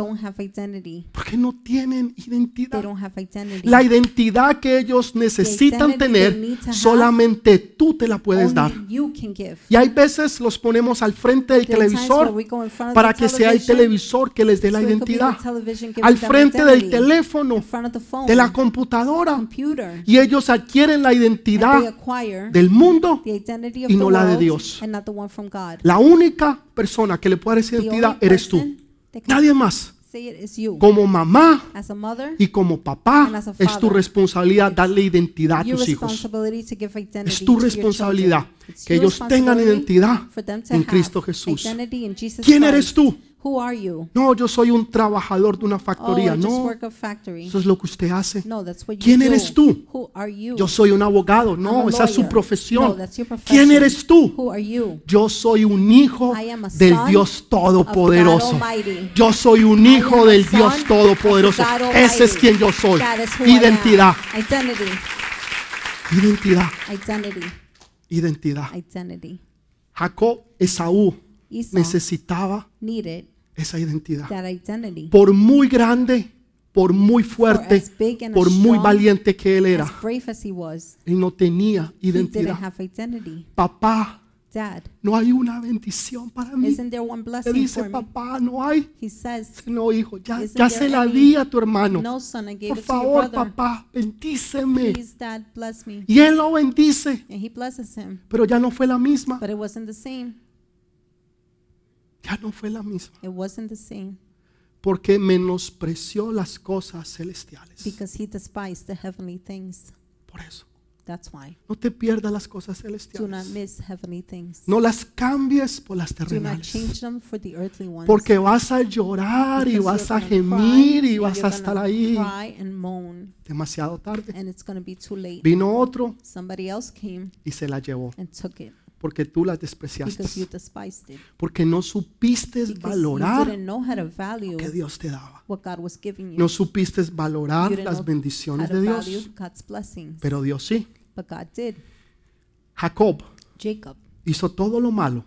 Porque no tienen They identidad. don't have identity. La identidad que ellos necesitan tener, solamente tú te la puedes dar. Y hay veces los ponemos al frente del televisor para que sea el televisor que les dé la identidad. Al frente del teléfono, de la computadora. Y ellos adquieren la identidad del mundo. y no la de Dios. La única persona que le puede dar esa identidad eres tú. Nadie más. Como mamá y como papá, es tu responsabilidad darle identidad a tus hijos. Es tu responsabilidad. It's que ellos tengan identidad en Cristo Jesús. ¿Quién eres tú? Who are you? No, yo soy un trabajador de una Oh, factoría. Just No, eso es lo que usted hace. No, ¿Quién do. eres tú? Who are you? Yo soy un abogado. No, esa es su profesión. No. ¿Quién eres tú? Who are you? Yo soy un hijo del Dios Todopoderoso. Yo soy un hijo del Dios Todopoderoso. Ese es quien yo soy. Identidad, identidad, Identity. Identidad. Identity. Jacob, Esaú Esau necesitaba needed esa identidad. that identity. Por muy grande, por muy fuerte, por muy valiente que él era, as brave as he was, él no tenía he didn't identidad. have identity. Papá, Dad, no hay una bendición para mí. isn't there one Le blessing dice, for me? papá, no hay. He says, No, hijo, ya, Isn't ya there se la any- di a tu hermano. No, son, I gave Por it to your favor, brother. papá, bendíceme. Please, Dad, bless me. Y él lo bendice, And he blesses him. pero ya no fue la misma. But it wasn't the same. Ya no fue la misma. It wasn't the same Porque menospreció las cosas celestiales. because he despised the heavenly things. Por eso, That's why. no te pierdas las cosas Do not celestiales. miss heavenly things. No las cambies por las Do not terrenales. change them for the earthly ones. Porque vas a llorar y Because vas a gonna gemir cry y and vas a estar gonna ahí Cry and moan, demasiado tarde. and it's going to be too late. Vino otro Somebody else came y se la llevó. and took it Porque tú las despreciaste. Porque no supiste valorar lo que Dios te daba. No supiste valorar las bendiciones de Dios. Pero Dios sí. Jacob hizo todo lo malo.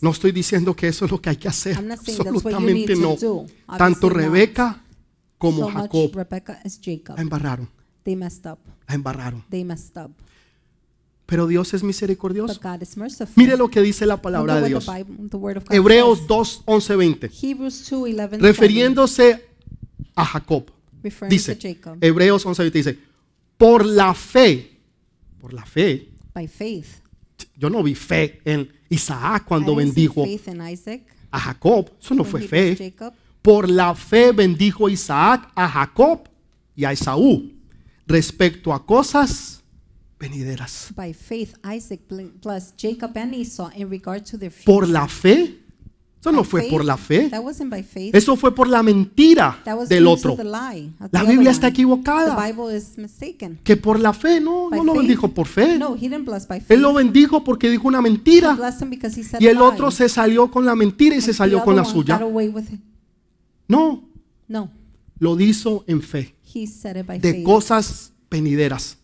No estoy diciendo que eso es lo que hay que hacer. Absolutamente no. Tanto. Rebeca como Jacob Rebecca as Jacob. la embarraron. They messed up. La embarraron. Pero Dios es But misericordioso. God is merciful. Mire lo que dice la palabra de Dios. Hebreos says. 2, 11, 20. Hebrews 2, 11, Refiriéndose a Jacob. Dice. Hebreos 11, 20 dice, por la fe, por la fe, yo no vi fe en Isaac cuando bendijo a Jacob. Eso no fue fe. Por la fe bendijo Isaac a Jacob y a Esaú respecto a cosas venideras. By faith, Isaac bl- blessed Jacob and Esau in regard to their future. Por la fe. Eso no fue faith, por la fe. That wasn't by faith. Eso fue por la mentira del otro. La Biblia está equivocada. The Bible is mistaken. Que por la fe, no, no lo faith. bendijo por fe. No, he didn't bless by faith. Él lo bendijo porque dijo una mentira. Y el otro se salió con la mentira y se salió con la suya. No, No, lo hizo en fe. he said it by De faith. cosas venideras.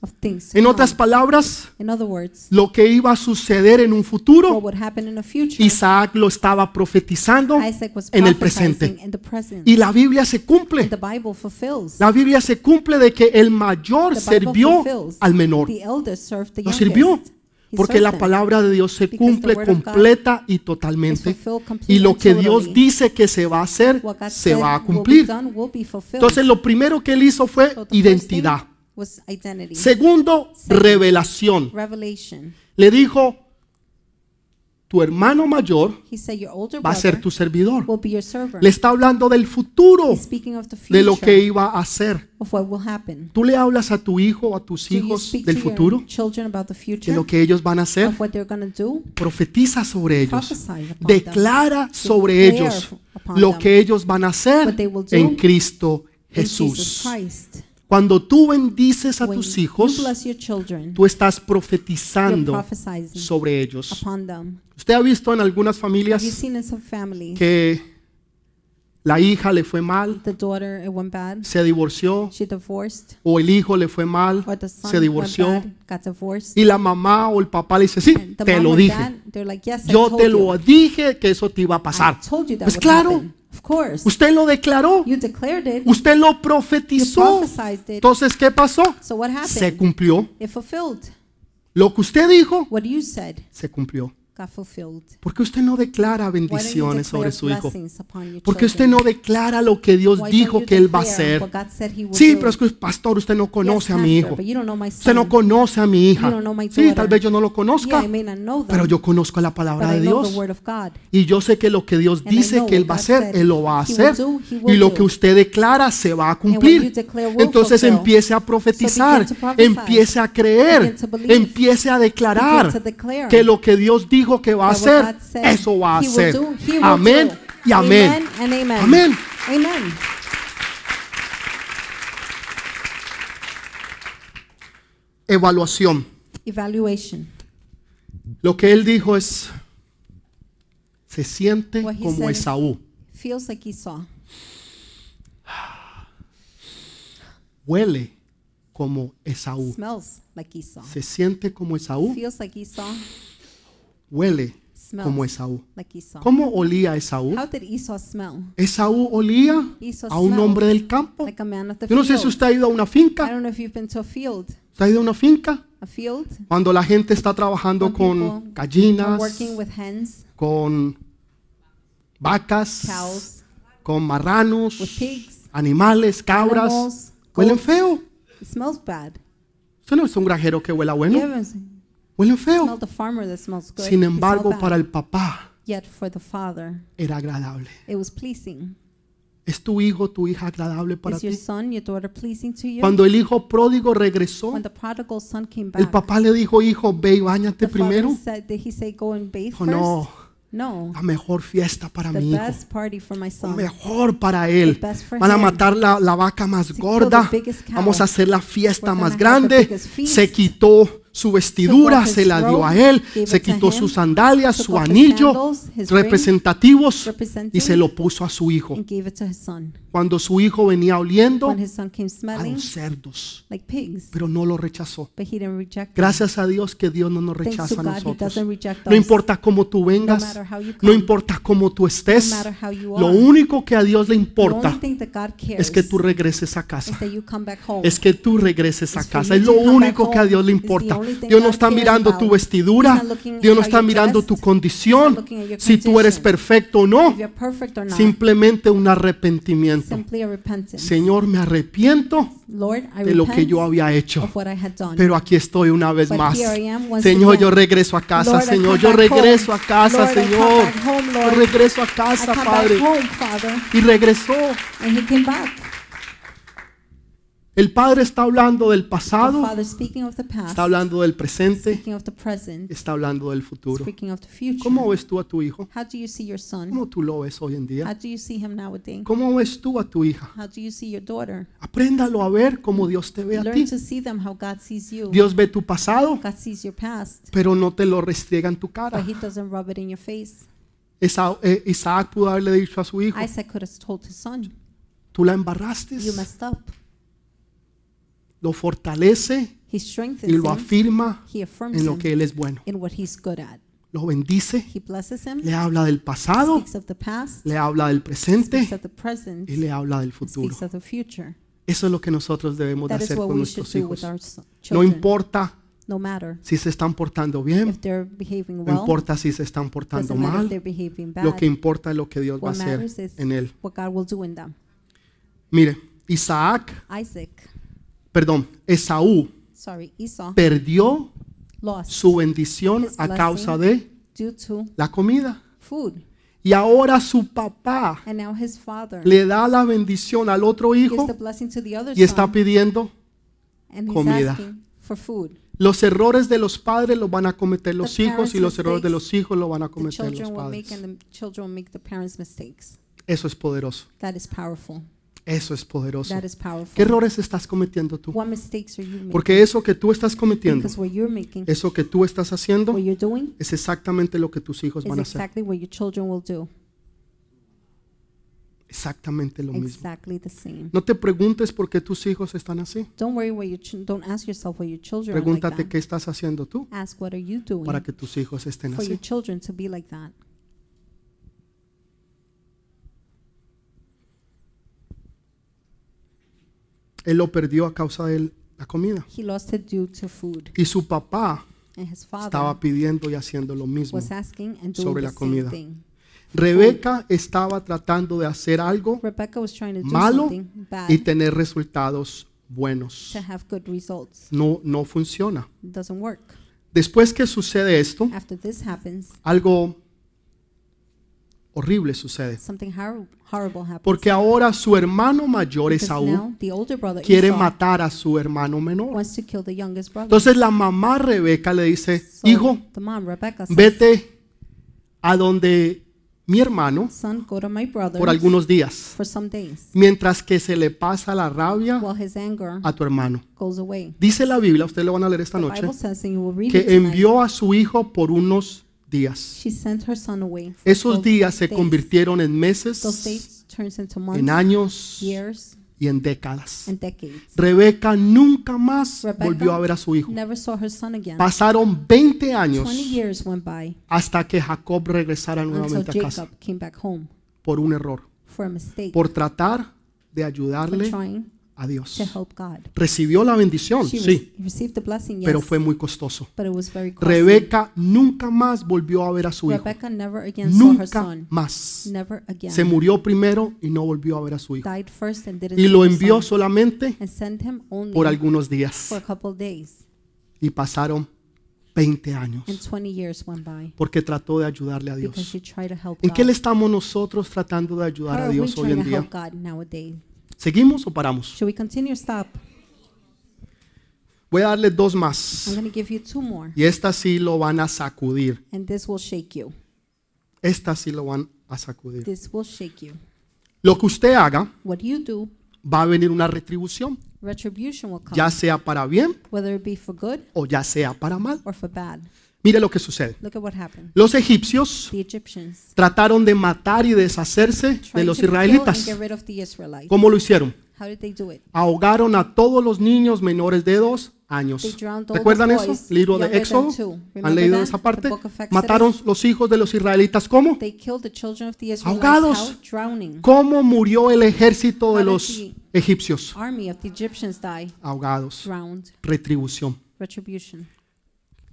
En otras palabras, In other words, lo que iba a suceder en un futuro, future, Isaac lo estaba profetizando en el presente. Y la Biblia se cumple. the Bible fulfills. La Biblia se cumple de que el mayor sirvió al menor. Lo sirvió. Porque la palabra de Dios se cumple completa y totalmente. Y lo que Dios dice que se va a hacer, se va a cumplir. Entonces lo primero que él hizo fue identidad. Was identity. Segundo, revelación. Revelation. Le dijo, tu hermano mayor said your older va a ser tu servidor. will be your servant. Le está hablando del futuro, He's speaking of the future de lo que iba a hacer. of what will happen. ¿Tú le hablas a tu hijo o a tus hijos del futuro? children about the De future? lo que ellos van a hacer. Of what they're going to do? Profetiza sobre ellos. Declara sobre ellos lo them que ellos van a hacer en Cristo Jesús. Cuando tú bendices a When tus you hijos, bless your children, tú estás profetizando sobre ellos. Usted ha visto en algunas familias que la hija le fue mal, the daughter it went bad, se divorció, she divorced, o el hijo le fue mal, se divorció, bad, y la mamá o el papá le dice, sí, te lo dije, dad, they're like, yes, I yo te you. lo dije que eso te iba a pasar. Pues claro. happen. Of course. Usted lo declaró, You declared it. usted lo You profetizó. prophesied it. Entonces, ¿qué pasó? So what Se happened? cumplió. It fulfilled. Lo que usted dijo, What you said se cumplió. Porque usted no declara bendiciones sobre su hijo. Porque usted no declara lo que Dios dijo que Él va a hacer. Sí, pero es que, pastor, usted no conoce a mi hijo. Usted no conoce a mi hija. Sí, tal vez yo no lo conozca, pero yo conozco la palabra de Dios. Y yo sé que lo que Dios dice que Él va a hacer, Él lo va a hacer. Y lo que usted declara se va a cumplir. Entonces empiece a profetizar, empiece a creer, empiece a declarar que lo que Dios dijo que va a hacer, eso va a hacer. Amén y amén. Amén. Amen. Evaluación. Evaluation. Lo que él dijo es, se siente como Esaú, Feels like Esau. huele como Esaú, Smells like Esau. se siente como Esaú, Feels like Esau. Huele Smells como Esaú. like Esau. ¿Cómo olía Esaú? How did Esau smell? Esaú olía Esau a un hombre del campo. like a man of the Yo no sé si usted ha ido a una I finca. don't know if you've been to a field. ¿Usted ha ido a una finca? A field? Cuando la gente está trabajando con gallinas, working with hens, con vacas, cows, con marranos, with pigs. animales, cabras. Animals, Huelen feo. It smells bad. Usted no es un granjero que huela bueno. Huelen feo. Sin embargo, para el papá era agradable. it was pleasing. ¿Es tu hijo, tu hija agradable para ti? Cuando el hijo pródigo regresó, el papá le dijo, hijo, ve y bañate primero. Dijo, no, la mejor fiesta para mi hijo. son. mejor para él. Van a matar la, la vaca más gorda. Vamos a hacer la fiesta más grande. Se quitó su vestidura, se la dio a él. Se quitó sus sandalias, su anillo, representativos, y se lo puso a su hijo. Cuando su hijo venía oliendo a los cerdos, like pigs, pero no lo rechazó. but he didn't reject them. Gracias a Dios que Dios no nos rechaza a nosotros. No importa cómo tú vengas, no importa cómo tú estés, matter how you lo único que a Dios le importa es que tú regreses a casa. Es que tú regreses a casa. Es lo único que a. Dios le importa. Dios no está mirando tu vestidura. Dios no está mirando tu condición. Si tú eres perfecto o no. Simplemente un arrepentimiento. Señor, me arrepiento Lord, I de lo que yo había hecho. Pero aquí estoy una vez But más. Señor, yo regreso a casa, Lord, Señor. Yo regreso a casa, Lord, Señor. home, Yo regreso a casa, Padre. home. Y regresó. And he came back. El Padre está hablando del pasado, Father speaking of the past, está hablando del presente, está hablando del futuro. ¿Cómo ves tú a tu hijo? ¿Cómo tú lo ves hoy en día? ¿Cómo ves tú a tu hija? Apréndalo a ver como Dios te ve a ti. Dios ve tu pasado, pero no te lo restriega en tu cara. eh, Isaac pudo haberle dicho a su hijo, Isaac could have told his son, tú la embarraste. Lo fortalece y lo afirma en lo que Él es bueno. Lo bendice, le habla del pasado, le habla del presente y le habla del futuro. Eso es lo que nosotros debemos de hacer con nuestros hijos. No importa No matter si se están portando bien, behaving no well, importa si se están portando mal, behaving lo bad. que importa es lo que Dios va a hacer en él. Mire, Isaac, Isaac, perdón, Esaú sorry, Esau perdió lost su bendición His a blessing. causa de due to la comida. food. Y ahora su papá And now his father le da la bendición al otro gives hijo the blessing to the other y está son, pidiendo. and he's comida. asking for food. Los errores de los padres los van a cometer los The hijos y los errores de los hijos los van a The cometer los children will make padres. and the children will make the parents' mistakes. Eso es poderoso. That is powerful. Eso es poderoso. That is powerful. ¿Qué errores estás cometiendo tú? What mistakes are you making? Porque eso que tú estás cometiendo, Because what you're making, eso que tú estás haciendo, what you're doing, es exactamente lo que tus hijos is van a hacer. exactly what your children will do. Exactamente lo mismo. Exactly the same. No te preguntes por qué tus hijos están así. Don't worry what your ch- don't ask yourself your children are like Pregúntate that. qué estás haciendo tú Ask what are you doing para que tus hijos estén for your así. children to be like that. Él lo perdió a causa de la comida. He lost it due to food, Y su papá and his father estaba pidiendo y haciendo lo mismo. was asking and doing sobre the la same comida. thing. Rebeca estaba tratando de hacer algo Rebecca was trying to do malo something bad y tener resultados buenos. to have good results. No, no funciona. It doesn't work. Después que sucede esto, After this happens, algo horrible sucede. Porque ahora su hermano mayor, Esaú, quiere matar a su hermano menor. Entonces la mamá Rebeca le dice, hijo, vete a donde mi hermano por algunos días, mientras que se le pasa la rabia a tu hermano. Dice la Biblia, ustedes lo van a leer esta noche, que envió a su hijo por unos días. she sent her son away. for Esos 12 días se convirtieron en Those meses, days turns into en años years, y en décadas. and decades. Rebeca nunca más Rebecca volvió a ver a su hijo. Never saw her son again. Pasaron 20 años 20 years went by hasta que Jacob regresara until nuevamente a casa Jacob came back home por un error, for a mistake, por tratar de ayudarle a Dios. to help God. Recibió la bendición, She sí, the blessing, yes, pero fue muy costoso. but it was very costly. Rebeca nunca más volvió a ver a su hijo. Rebecca never again saw her Nunca son. más. Never again. Se murió primero y no volvió a ver a su hijo. Died first and didn't Y lo envió solamente and sent him only por algunos for días. a couple days. Y pasaron 20 años And 20 years went by porque trató de ayudarle a Dios. ¿En qué le estamos nosotros tratando de How ayudar a are we Dios hoy en día? ¿Seguimos o paramos? Should we continue or stop? Voy a darle dos I'm más. going to give you two more, Y estas sí lo van a sacudir. and this will shake you. Estas sí lo van a sacudir. This will shake you. Lo que usted haga, What you do, va a venir una retribución, retribution will come, ya sea para bien whether it be for good o ya sea para mal. or for bad. Mire lo que sucede. Look at what happened. Los egipcios trataron de matar y deshacerse de los israelitas. ¿Cómo lo hicieron? Ahogaron a todos los niños menores de dos años. ¿Recuerdan eso? Libro de Éxodo. ¿Han leído esa parte? Mataron los hijos de los israelitas. ¿Cómo? Ahogados. ¿Cómo murió el ejército de los egipcios? Ahogados. Retribución.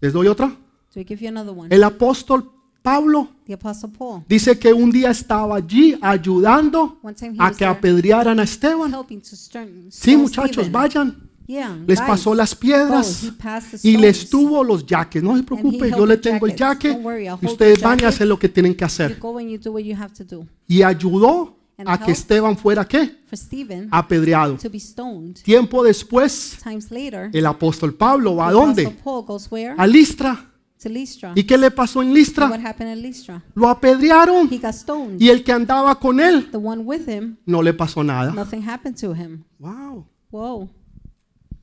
¿Les doy otra? Do I give you another one? El apóstol Pablo The Apostle Paul. dice que un día estaba allí ayudando One time he a was que there apedrearan a Esteban. helping to Sí, stone muchachos, Stephen. vayan. Yeah, Les guys, pasó las go. piedras He passed the y les stones. tuvo los jaques. No se preocupe, held yo le the tengo el jackets. jaque Don't worry, I'll y hold ustedes the van y hacen lo que tienen que You hacer. go and you do what you have to do. Y ayudó And a que help. Esteban fuera qué? For Stephen Apedreado. to be stoned. Tiempo después, Times later, el apóstol Pablo va a the dónde? Apostle Paul goes where? A Listra. To. ¿Y qué le pasó en And what Listra? happened at Lystra? Lo apedrearon He got stoned. y el que andaba con él The one with him, no le pasó nada. nothing happened to him. Wow, Whoa,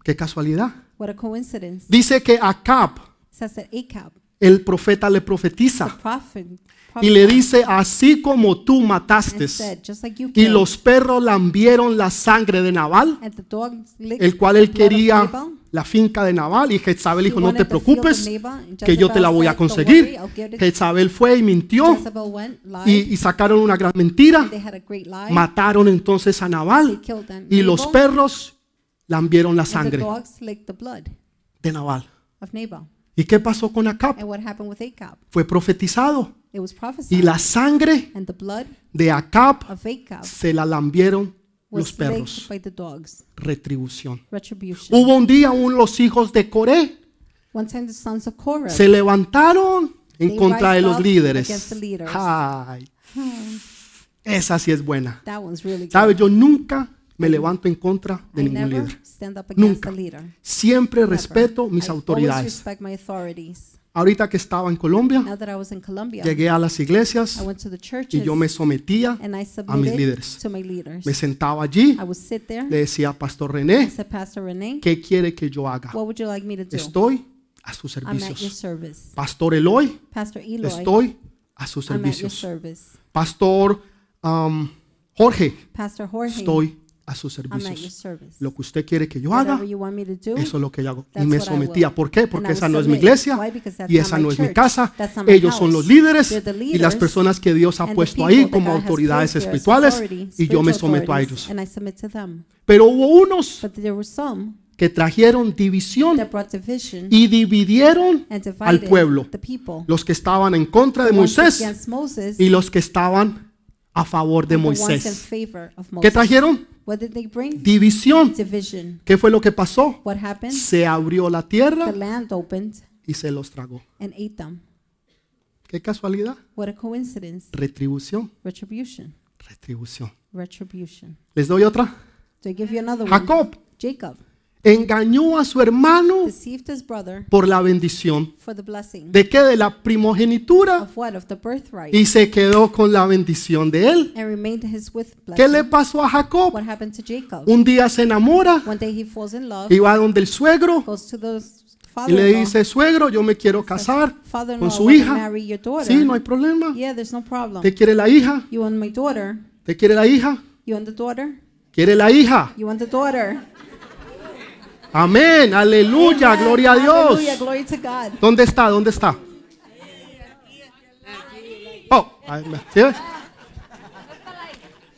qué casualidad. what a coincidence. Dice que Acab It says that Acab, el profeta le the profetiza prophet, y le prophesied dice, así como tú and mataste said, just like you y killed, los perros lambieron la sangre de Nabal, and the dogs licked el cual él the blood of quería Nabal, la finca de Nabal y Jezabel dijo, no te preocupes, que yo te la voy a said, "Don't conseguir. worry, I'll get it." Jezabel fue y mintió y, y sacaron una gran mentira. Mataron entonces a Nabal y los perros lambieron la sangre de Nabal. ¿Y qué pasó con Acab? And what happened with Acab? Fue profetizado It was y la sangre and the blood de Acab se la lambieron los perros. Retribución. Retribution. Hubo un día un los hijos de Coré se levantaron en contra de los líderes. Ay, esa sí es buena. That one's really good. ¿Sabe? Yo nunca me levanto en contra de ningún líder. Nunca. Siempre respeto mis autoridades. Ahorita que estaba en Colombia, Now that I was in Colombia, llegué a las iglesias I went to the y yo me sometía and I a mis submitted líderes. to my leaders. Me sentaba allí, I would sit there. le decía, Pastor I René, said, Pastor Renee, ¿qué quiere que yo haga? what would you like me to do? Estoy a sus I'm at your servicios. service. Pastor Eloy, Pastor Eloy, estoy a sus I'm at your servicios. service. Pastor um, Jorge, Pastor Jorge, estoy a sus servicios. Lo que usted quiere que yo haga, do, eso es lo que yo hago. Y me sometía. ¿Por qué? Porque esa no es mi iglesia y esa no es mi casa. Ellos son los líderes y las personas que Dios ha puesto ahí como autoridades espirituales y yo me someto a ellos. Pero hubo unos que trajeron división y dividieron al pueblo. Los que estaban en contra de Moisés y los que estaban a favor de Moisés. ¿Qué trajeron? División. ¿Qué fue lo que pasó? Se abrió la tierra y se los tragó. ¿Qué casualidad? Retribución, retribución. Retribution. ¿Les doy otra? Jacob engañó a su hermano por la bendición. ¿De qué? De la primogenitura. Y se quedó con la bendición de él. And remained his with ¿Qué le pasó a Jacob? Un día se enamora y va donde el suegro y le dice, suegro, yo me quiero casar con su hija. Sí, no hay problema. ¿Te quiere la hija? ¿Te quiere la hija? ¿Quiere la hija? You want the daughter? Amén, aleluya, Amen. gloria a Dios. ¿Dónde está? ¿Dónde está? Oh, ¿sí?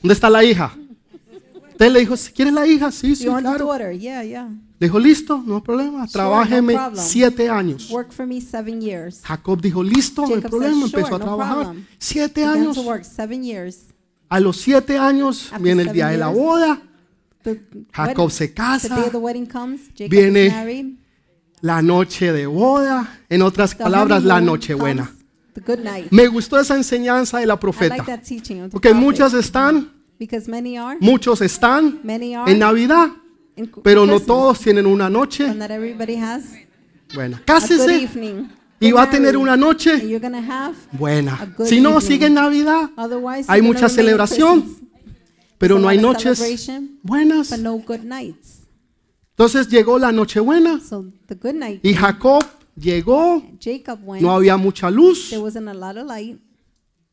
¿Dónde está la hija? Usted le dijo, ¿quieres la hija? Sí, sí, claro. Le dijo, listo, no hay problema. Trabájeme siete años. Jacob dijo, listo, no hay problema. Empezó "Sure, a trabajar. problem." Siete años. A los siete años viene el día de la boda. The Jacob wedding- se The day of casa. the wedding comes. Jacob Viene is married. La noche de boda. En otras The palabras, la noche buena. comes, The good night. Me gustó esa enseñanza de la I like profeta. that teaching of the Porque prophet. muchas están, Because many are. muchos están Many are. en Navidad, in pero no todos tienen una noche not everybody has buena. Cásese y va a tener una noche buena. Si no, sigue en Navidad, Hay mucha celebración. Pero no hay noches buenas. But no good nights. Entonces llegó la noche buena So the good night. y Jacob llegó, Jacob went. no había mucha luz, There wasn't a lot of light.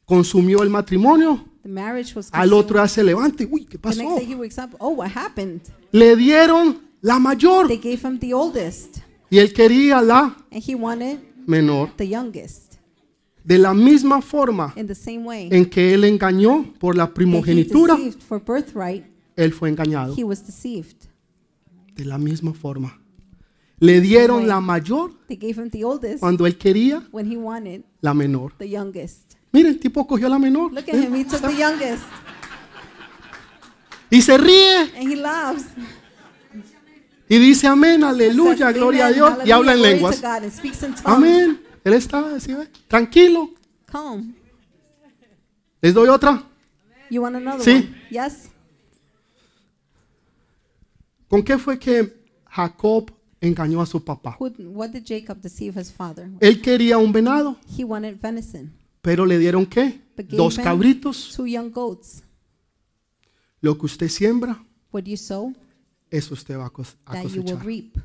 consumió el matrimonio. The marriage was Al otro día se levanta y, uy, ¿qué The next pasó? day he wakes up. Oh, what happened? Le dieron la mayor They gave him the oldest, y él quería la and he wanted menor. the youngest. De la misma forma way, en que él engañó por la primogenitura, él fue engañado. De la misma forma. Le dieron la mayor oldest cuando él quería wanted la menor. the youngest. Mire, el tipo cogió la menor Look at him, he took the youngest, y se ríe and he laughs. y dice amén, aleluya, gloria a "Amen, Dios y habla en lenguas. God," and speaks in tongues. Amén. Él está así, ¿ve? tranquilo. Calm. Les doy otra. You want another Sí. one? Yes. ¿Con qué fue que Jacob engañó a su papá? What did Jacob deceive his father? Él quería un venado, He wanted venison, pero le dieron qué? Dos cabritos. two young goats. Lo que usted siembra, What you sow, eso usted va a cos- a that you will cosechar. reap.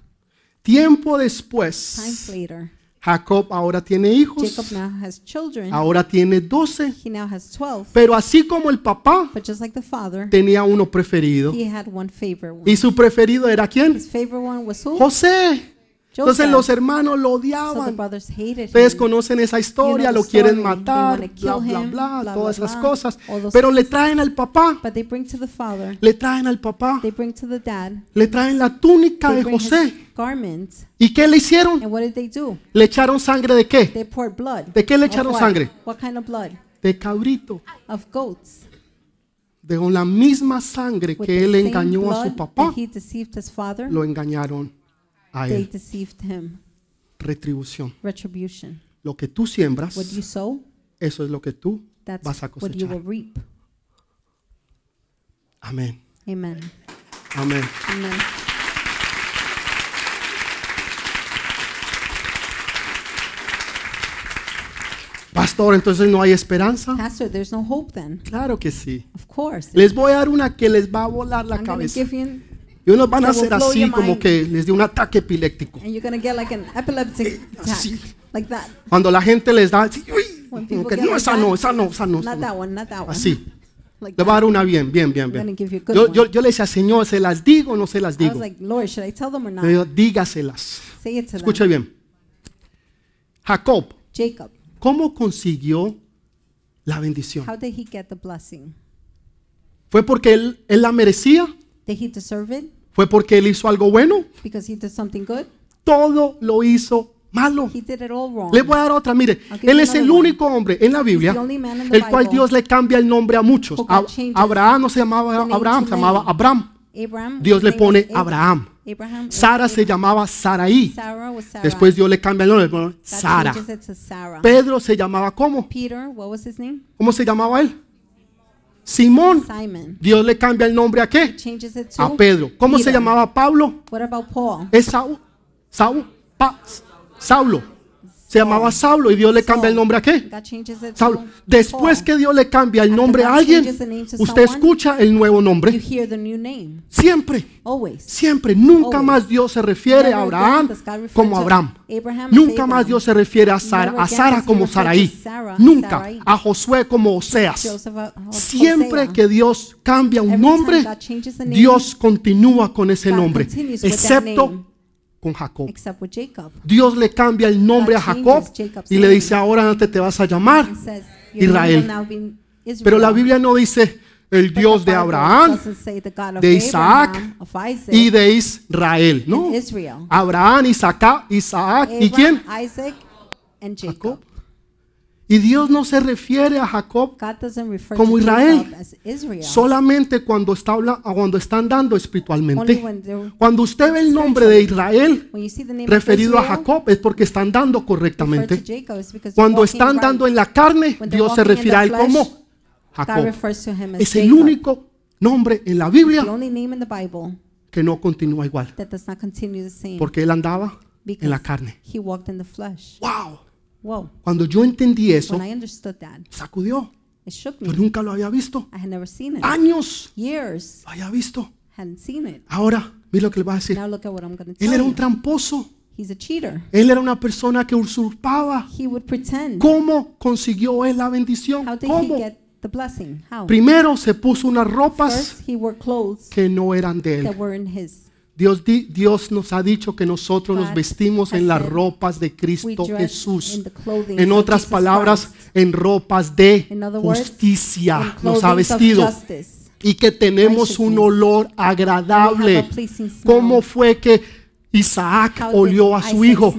Tiempo Times después, later, Jacob ahora tiene hijos, Jacob now has children. ahora tiene 12. He now has 12. Pero así como el papá But just like the father, tenía uno preferido. he had one favorite one. ¿Y su preferido era quién? His favorite one was who? José. Entonces los hermanos lo odiaban. Ustedes conocen esa historia, lo quieren matar, bla, bla, bla, todas esas cosas. Pero le traen al papá, le traen al papá, le traen la túnica de José. ¿Y qué le hicieron? Le echaron sangre de qué? ¿De qué le echaron sangre? De cabrito. De con la misma sangre que él engañó a su papá, lo engañaron a they él. deceived him. Retribución. Retribution. Lo que tú siembras, What you sow, eso es lo que tú that's vas a what you will cosechar. reap. Amén. Amen. Amén. Amen. Pastor, entonces no hay esperanza. Pastor, there's no hope then. Claro que sí. Of course. Les voy a dar una que les va a volar la I'm going to cabeza. give you, Y unos van a blow así como que les dio un ataque epiléptico. and you're going to get like an epileptic attack. así. Like that. Cuando la gente les da, así, uy, como que no, esa no, esa no, esa no. esa Not no". that one, not that one. Así. Le voy a dar una bien, bien, bien, bien. Yo, yo, yo le decía, Señor, ¿se las digo o no se las digo? Le dígaselas. Them. bien. Jacob, Jacob, ¿cómo consiguió la bendición? how did he get the blessing? ¿Fue porque él, él la merecía? Did he deserve it ¿Fue porque él hizo algo bueno? because he did something good? Todo lo hizo malo. He did it all wrong. Le voy a dar otra, mire, I'll give él you es el another one. único hombre en la Biblia He's the only man in the el cual Bible Dios le cambia el nombre a muchos. who Abraham no se llamaba name Abraham, to se llamaba. Abraham. Abraham, Dios his le name pone Ab- Abraham. Abraham was Sara se llamaba Saraí. Sarah was Sarah. Después Dios le cambia el nombre, God Sara. changes it to Sarah. Pedro se llamaba ¿cómo? Peter, what was his name? ¿Cómo se llamaba él? Simón. Simon. Dios le cambia el nombre a qué? A Pedro. ¿Cómo se llamaba Pablo? What about Paul? Es Saúl. Saúl. Pa- Saulo. Se llamaba Saulo y Dios le cambia el nombre a qué? Saulo. Después que Dios le cambia el nombre a alguien, usted escucha el nuevo nombre. Siempre, siempre. Nunca más Dios se refiere a Abraham como Abraham. Nunca más Dios se refiere a Sara, a Sara como Saraí. Nunca. A Josué como Oseas. Uh, Siempre que Dios cambia un nombre, Dios continúa con ese nombre, excepto. Con Jacob. except with Jacob. Dios le cambia el nombre a Jacob y le dice, ahora no te, vas a llamar Israel. Pero la Biblia no dice el Dios de Abraham de Isaac y de Israel, ¿no? Abraham, Isaac, Isaac y quién? Isaac, and Jacob. Y Dios no se refiere a Jacob Como Israel. Jacob as Israel. solamente cuando está cuando están dando espiritualmente. Cuando usted ve el nombre de Israel referido a Jacob es porque están dando correctamente. Cuando están dando en la carne, Dios se refiere a él como God Jacob. refers to him as Es el único nombre en la Biblia que no continúa igual, porque él andaba en la carne. he Wow. Cuando yo entendí eso, When I understood that, sacudió. it shook Yo me. nunca lo había visto. I had never seen it. Años Years lo había visto. hadn't seen it. Ahora, mira lo que le voy a decir. Now look at what I'm to Él era un tramposo. He's a cheater. Él era una persona que usurpaba. He would pretend. ¿Cómo consiguió él la bendición? How did he ¿Cómo? get the blessing? How? Primero se puso unas ropas First, he wore clothes que no eran de that él. weren't his. Dios, di- Dios nos ha dicho que nosotros nos vestimos en las ropas de Cristo Jesús. En otras palabras, en ropas de justicia nos ha vestido. y que tenemos un olor agradable. ¿Cómo fue que Isaac olió a su hijo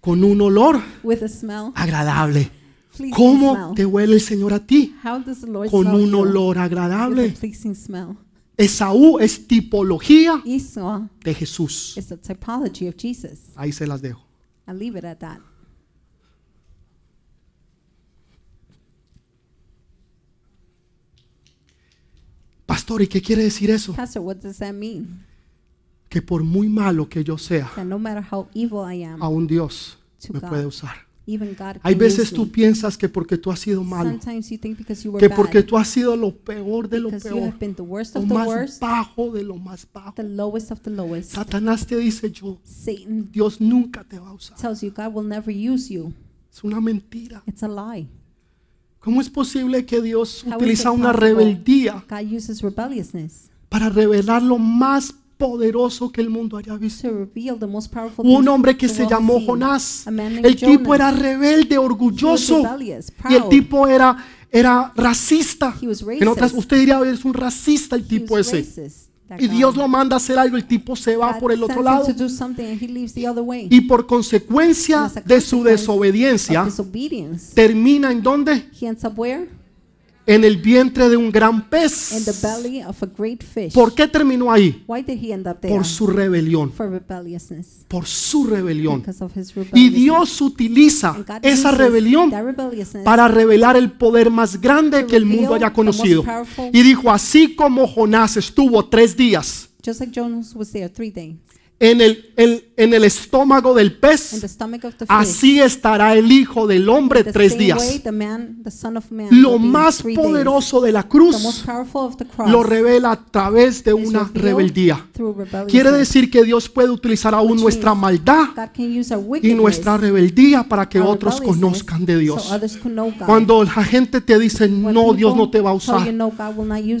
con un olor agradable? ¿Cómo te huele el Señor a ti? Con un olor agradable. A. Esaú es tipología Esau de Jesús. is the typology of Jesus. Ahí se las dejo. I'll leave it at that. Pastor, ¿y qué quiere decir eso? Pastor, what does that mean? Que por muy malo que yo sea, That no matter how evil I am, aún Dios To me God. puede usar. Hay veces tú piensas que porque tú has sido malo, Sometimes you think because you were que porque tú has sido lo peor de lo peor, lo of the más worst, bajo de lo más bajo. Satanás te dice yo, Satan Dios nunca te va a usar. tells you God will never use you. Es una mentira. It's a lie. ¿Cómo es posible que Dios utiliza una rebeldía God uses rebelliousness para revelar lo más poderoso que el mundo haya visto? un hombre que se llamó. Jonás. El tipo era rebelde, orgulloso. Y el tipo era, era racista. En otras, usted diría, es un racista el tipo ese. Y. Dios lo manda a hacer algo, el tipo se va por el otro lado. Y por consecuencia de su desobediencia, termina en dónde? En el vientre de un gran In the pez. belly of a great fish. ¿Por qué terminó ahí? Why did he end up there? Por su rebelión. Por su rebelión. Because of his Y. Dios utiliza And God esa rebelión para revelar el poder más grande que el mundo haya conocido. Y dijo, así como Jonás estuvo tres días En el, en el estómago del pez, así estará el Hijo del Hombre tres días. Lo más poderoso de la cruz powerful of the cross lo revela a través de una rebeldía. Quiere decir que Dios puede utilizar aún nuestra maldad y nuestra rebeldía para que otros conozcan de Dios. Cuando la gente te dice, no, Dios no te va a usar.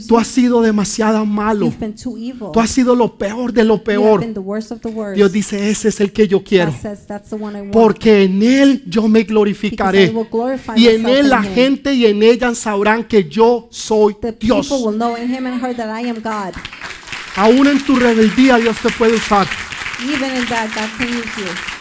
Tú has sido demasiado malo. Tú has sido lo peor de lo peor. Dios dice, ese es el que yo quiero. Porque en Él yo me glorificaré. Y en Él la gente y en ella sabrán que yo soy Dios. people will know in him and her that I am God. Aún en tu rebeldía Dios te puede usar. Even in that, God can use you.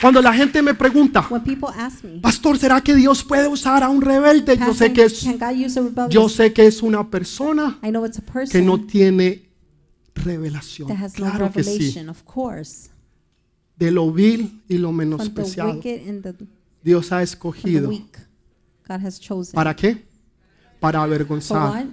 Cuando la gente me pregunta, When people ask me, Pastor, ¿será que Dios puede usar a un rebelde? Yo sé que es, can God use a rebellious? yo sé que es una persona I know it's a que no tiene revelación. that has Claro que sí. revelation, of course. De lo vil y lo menospreciado. the, Dios ha escogido. weak, God has chosen. ¿Para qué? Para For avergonzar?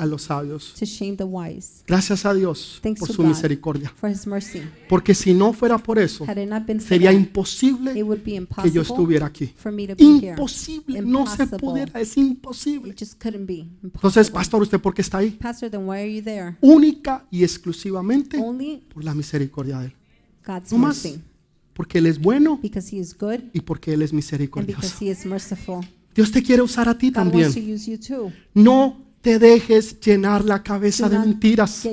A los sabios. To shame the wise. Gracias a Dios Thanks por to su God. misericordia. For his mercy. Porque si no fuera por eso, Had it not been for sería that, imposible it would be que yo estuviera aquí. for me to be here. Imposible, no se Impossible. pudiera, es imposible. It just couldn't be. Entonces, Impossible. pastor, ¿usted por qué está ahí? Pastor, then why are you there? Única y exclusivamente Only por la misericordia de Él. God's No más. mercy. Porque Él es bueno Because he is good y porque Él es and because misericordioso. he is merciful. Dios te quiere usar a ti God wants to también. use you too. No te dejes llenar la cabeza de mentiras.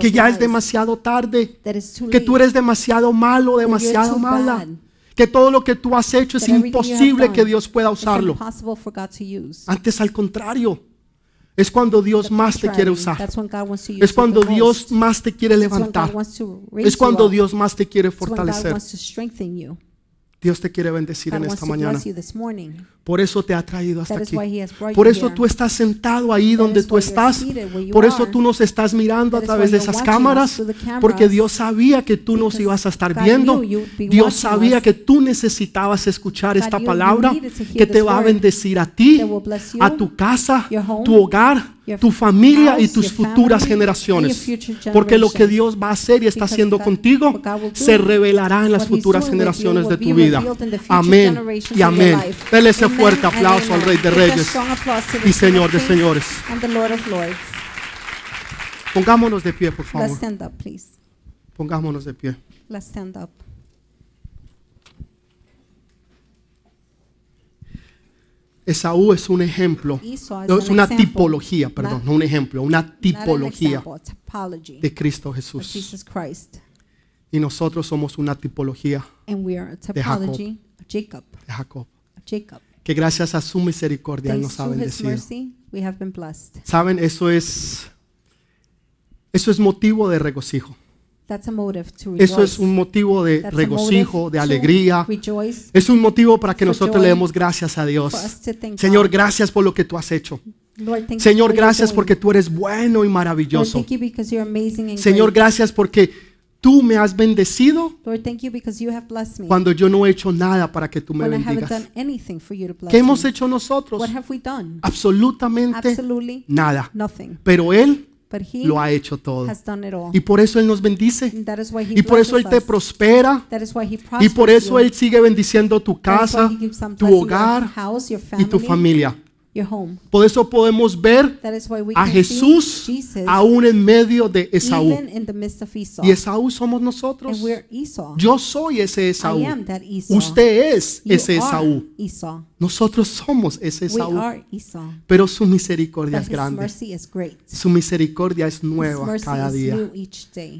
Que ya es demasiado tarde. Que tú eres demasiado malo, demasiado mala. Que todo lo que tú has hecho es imposible que Dios pueda usarlo. Antes al contrario. Es cuando Dios más te quiere usar. Es cuando Dios más te quiere levantar. Es cuando. Dios más te quiere fortalecer. Dios te quiere bendecir en esta mañana. Por eso te ha traído hasta aquí. Por eso tú estás sentado ahí donde tú estás. Por eso tú nos estás mirando a través de esas cámaras. Porque Dios sabía que tú nos ibas a estar viendo. Dios sabía que tú necesitabas escuchar esta palabra que te va a bendecir a ti, a tu casa, tu hogar, tu familia y tus futuras generaciones. Porque lo que. Dios va a hacer y está haciendo contigo se revelará en las futuras generaciones de tu vida. Amén y amén. Dele ese fuerte aplauso al. Rey de Reyes y Señor de señores. Pongámonos de pie, por Let's favor. stand up, please. Pongámonos de pie. Esaú es un ejemplo, Esau no, es una example, tipología, perdón, not- no un ejemplo, una tipología example, de Cristo Jesús. Y nosotros somos una tipología a Jacob. de Jacob, que gracias a su misericordia Él nos ha bendecido. mercy. Saben, eso es, eso es motivo de regocijo. That's a motive to Eso rejoice. es un motivo de regocijo, de alegría. Rejoice. Es un motivo para que For nosotros le demos gracias a Dios. For us to thank Señor, gracias por lo que tú has hecho. Señor, gracias porque tú eres bueno y Lord, maravilloso. Señor, gracias porque tú me has bendecido cuando yo no he hecho nada para que tú me bendigas. ¿Qué hemos hecho nosotros? Absolutamente nada. Pero Él lo ha hecho todo. has done it all. Y por eso Él nos bendice. Y por eso Él te prospera. Y por eso. Él sigue bendiciendo tu casa, tu hogar y tu familia. Your home. Por eso podemos ver That is why we a can Jesús see Jesus aún en medio de Esaú. even in the midst of Esau. Y Esaú somos nosotros. And we're Esau. Yo soy ese Esaú. I am that Esau. Usted es You ese are Esaú. Esau. Nosotros somos ese We Esaú. are Esau. Pero su misericordia But es His grande. mercy is great. Su misericordia es His nueva mercy cada is día. new each day.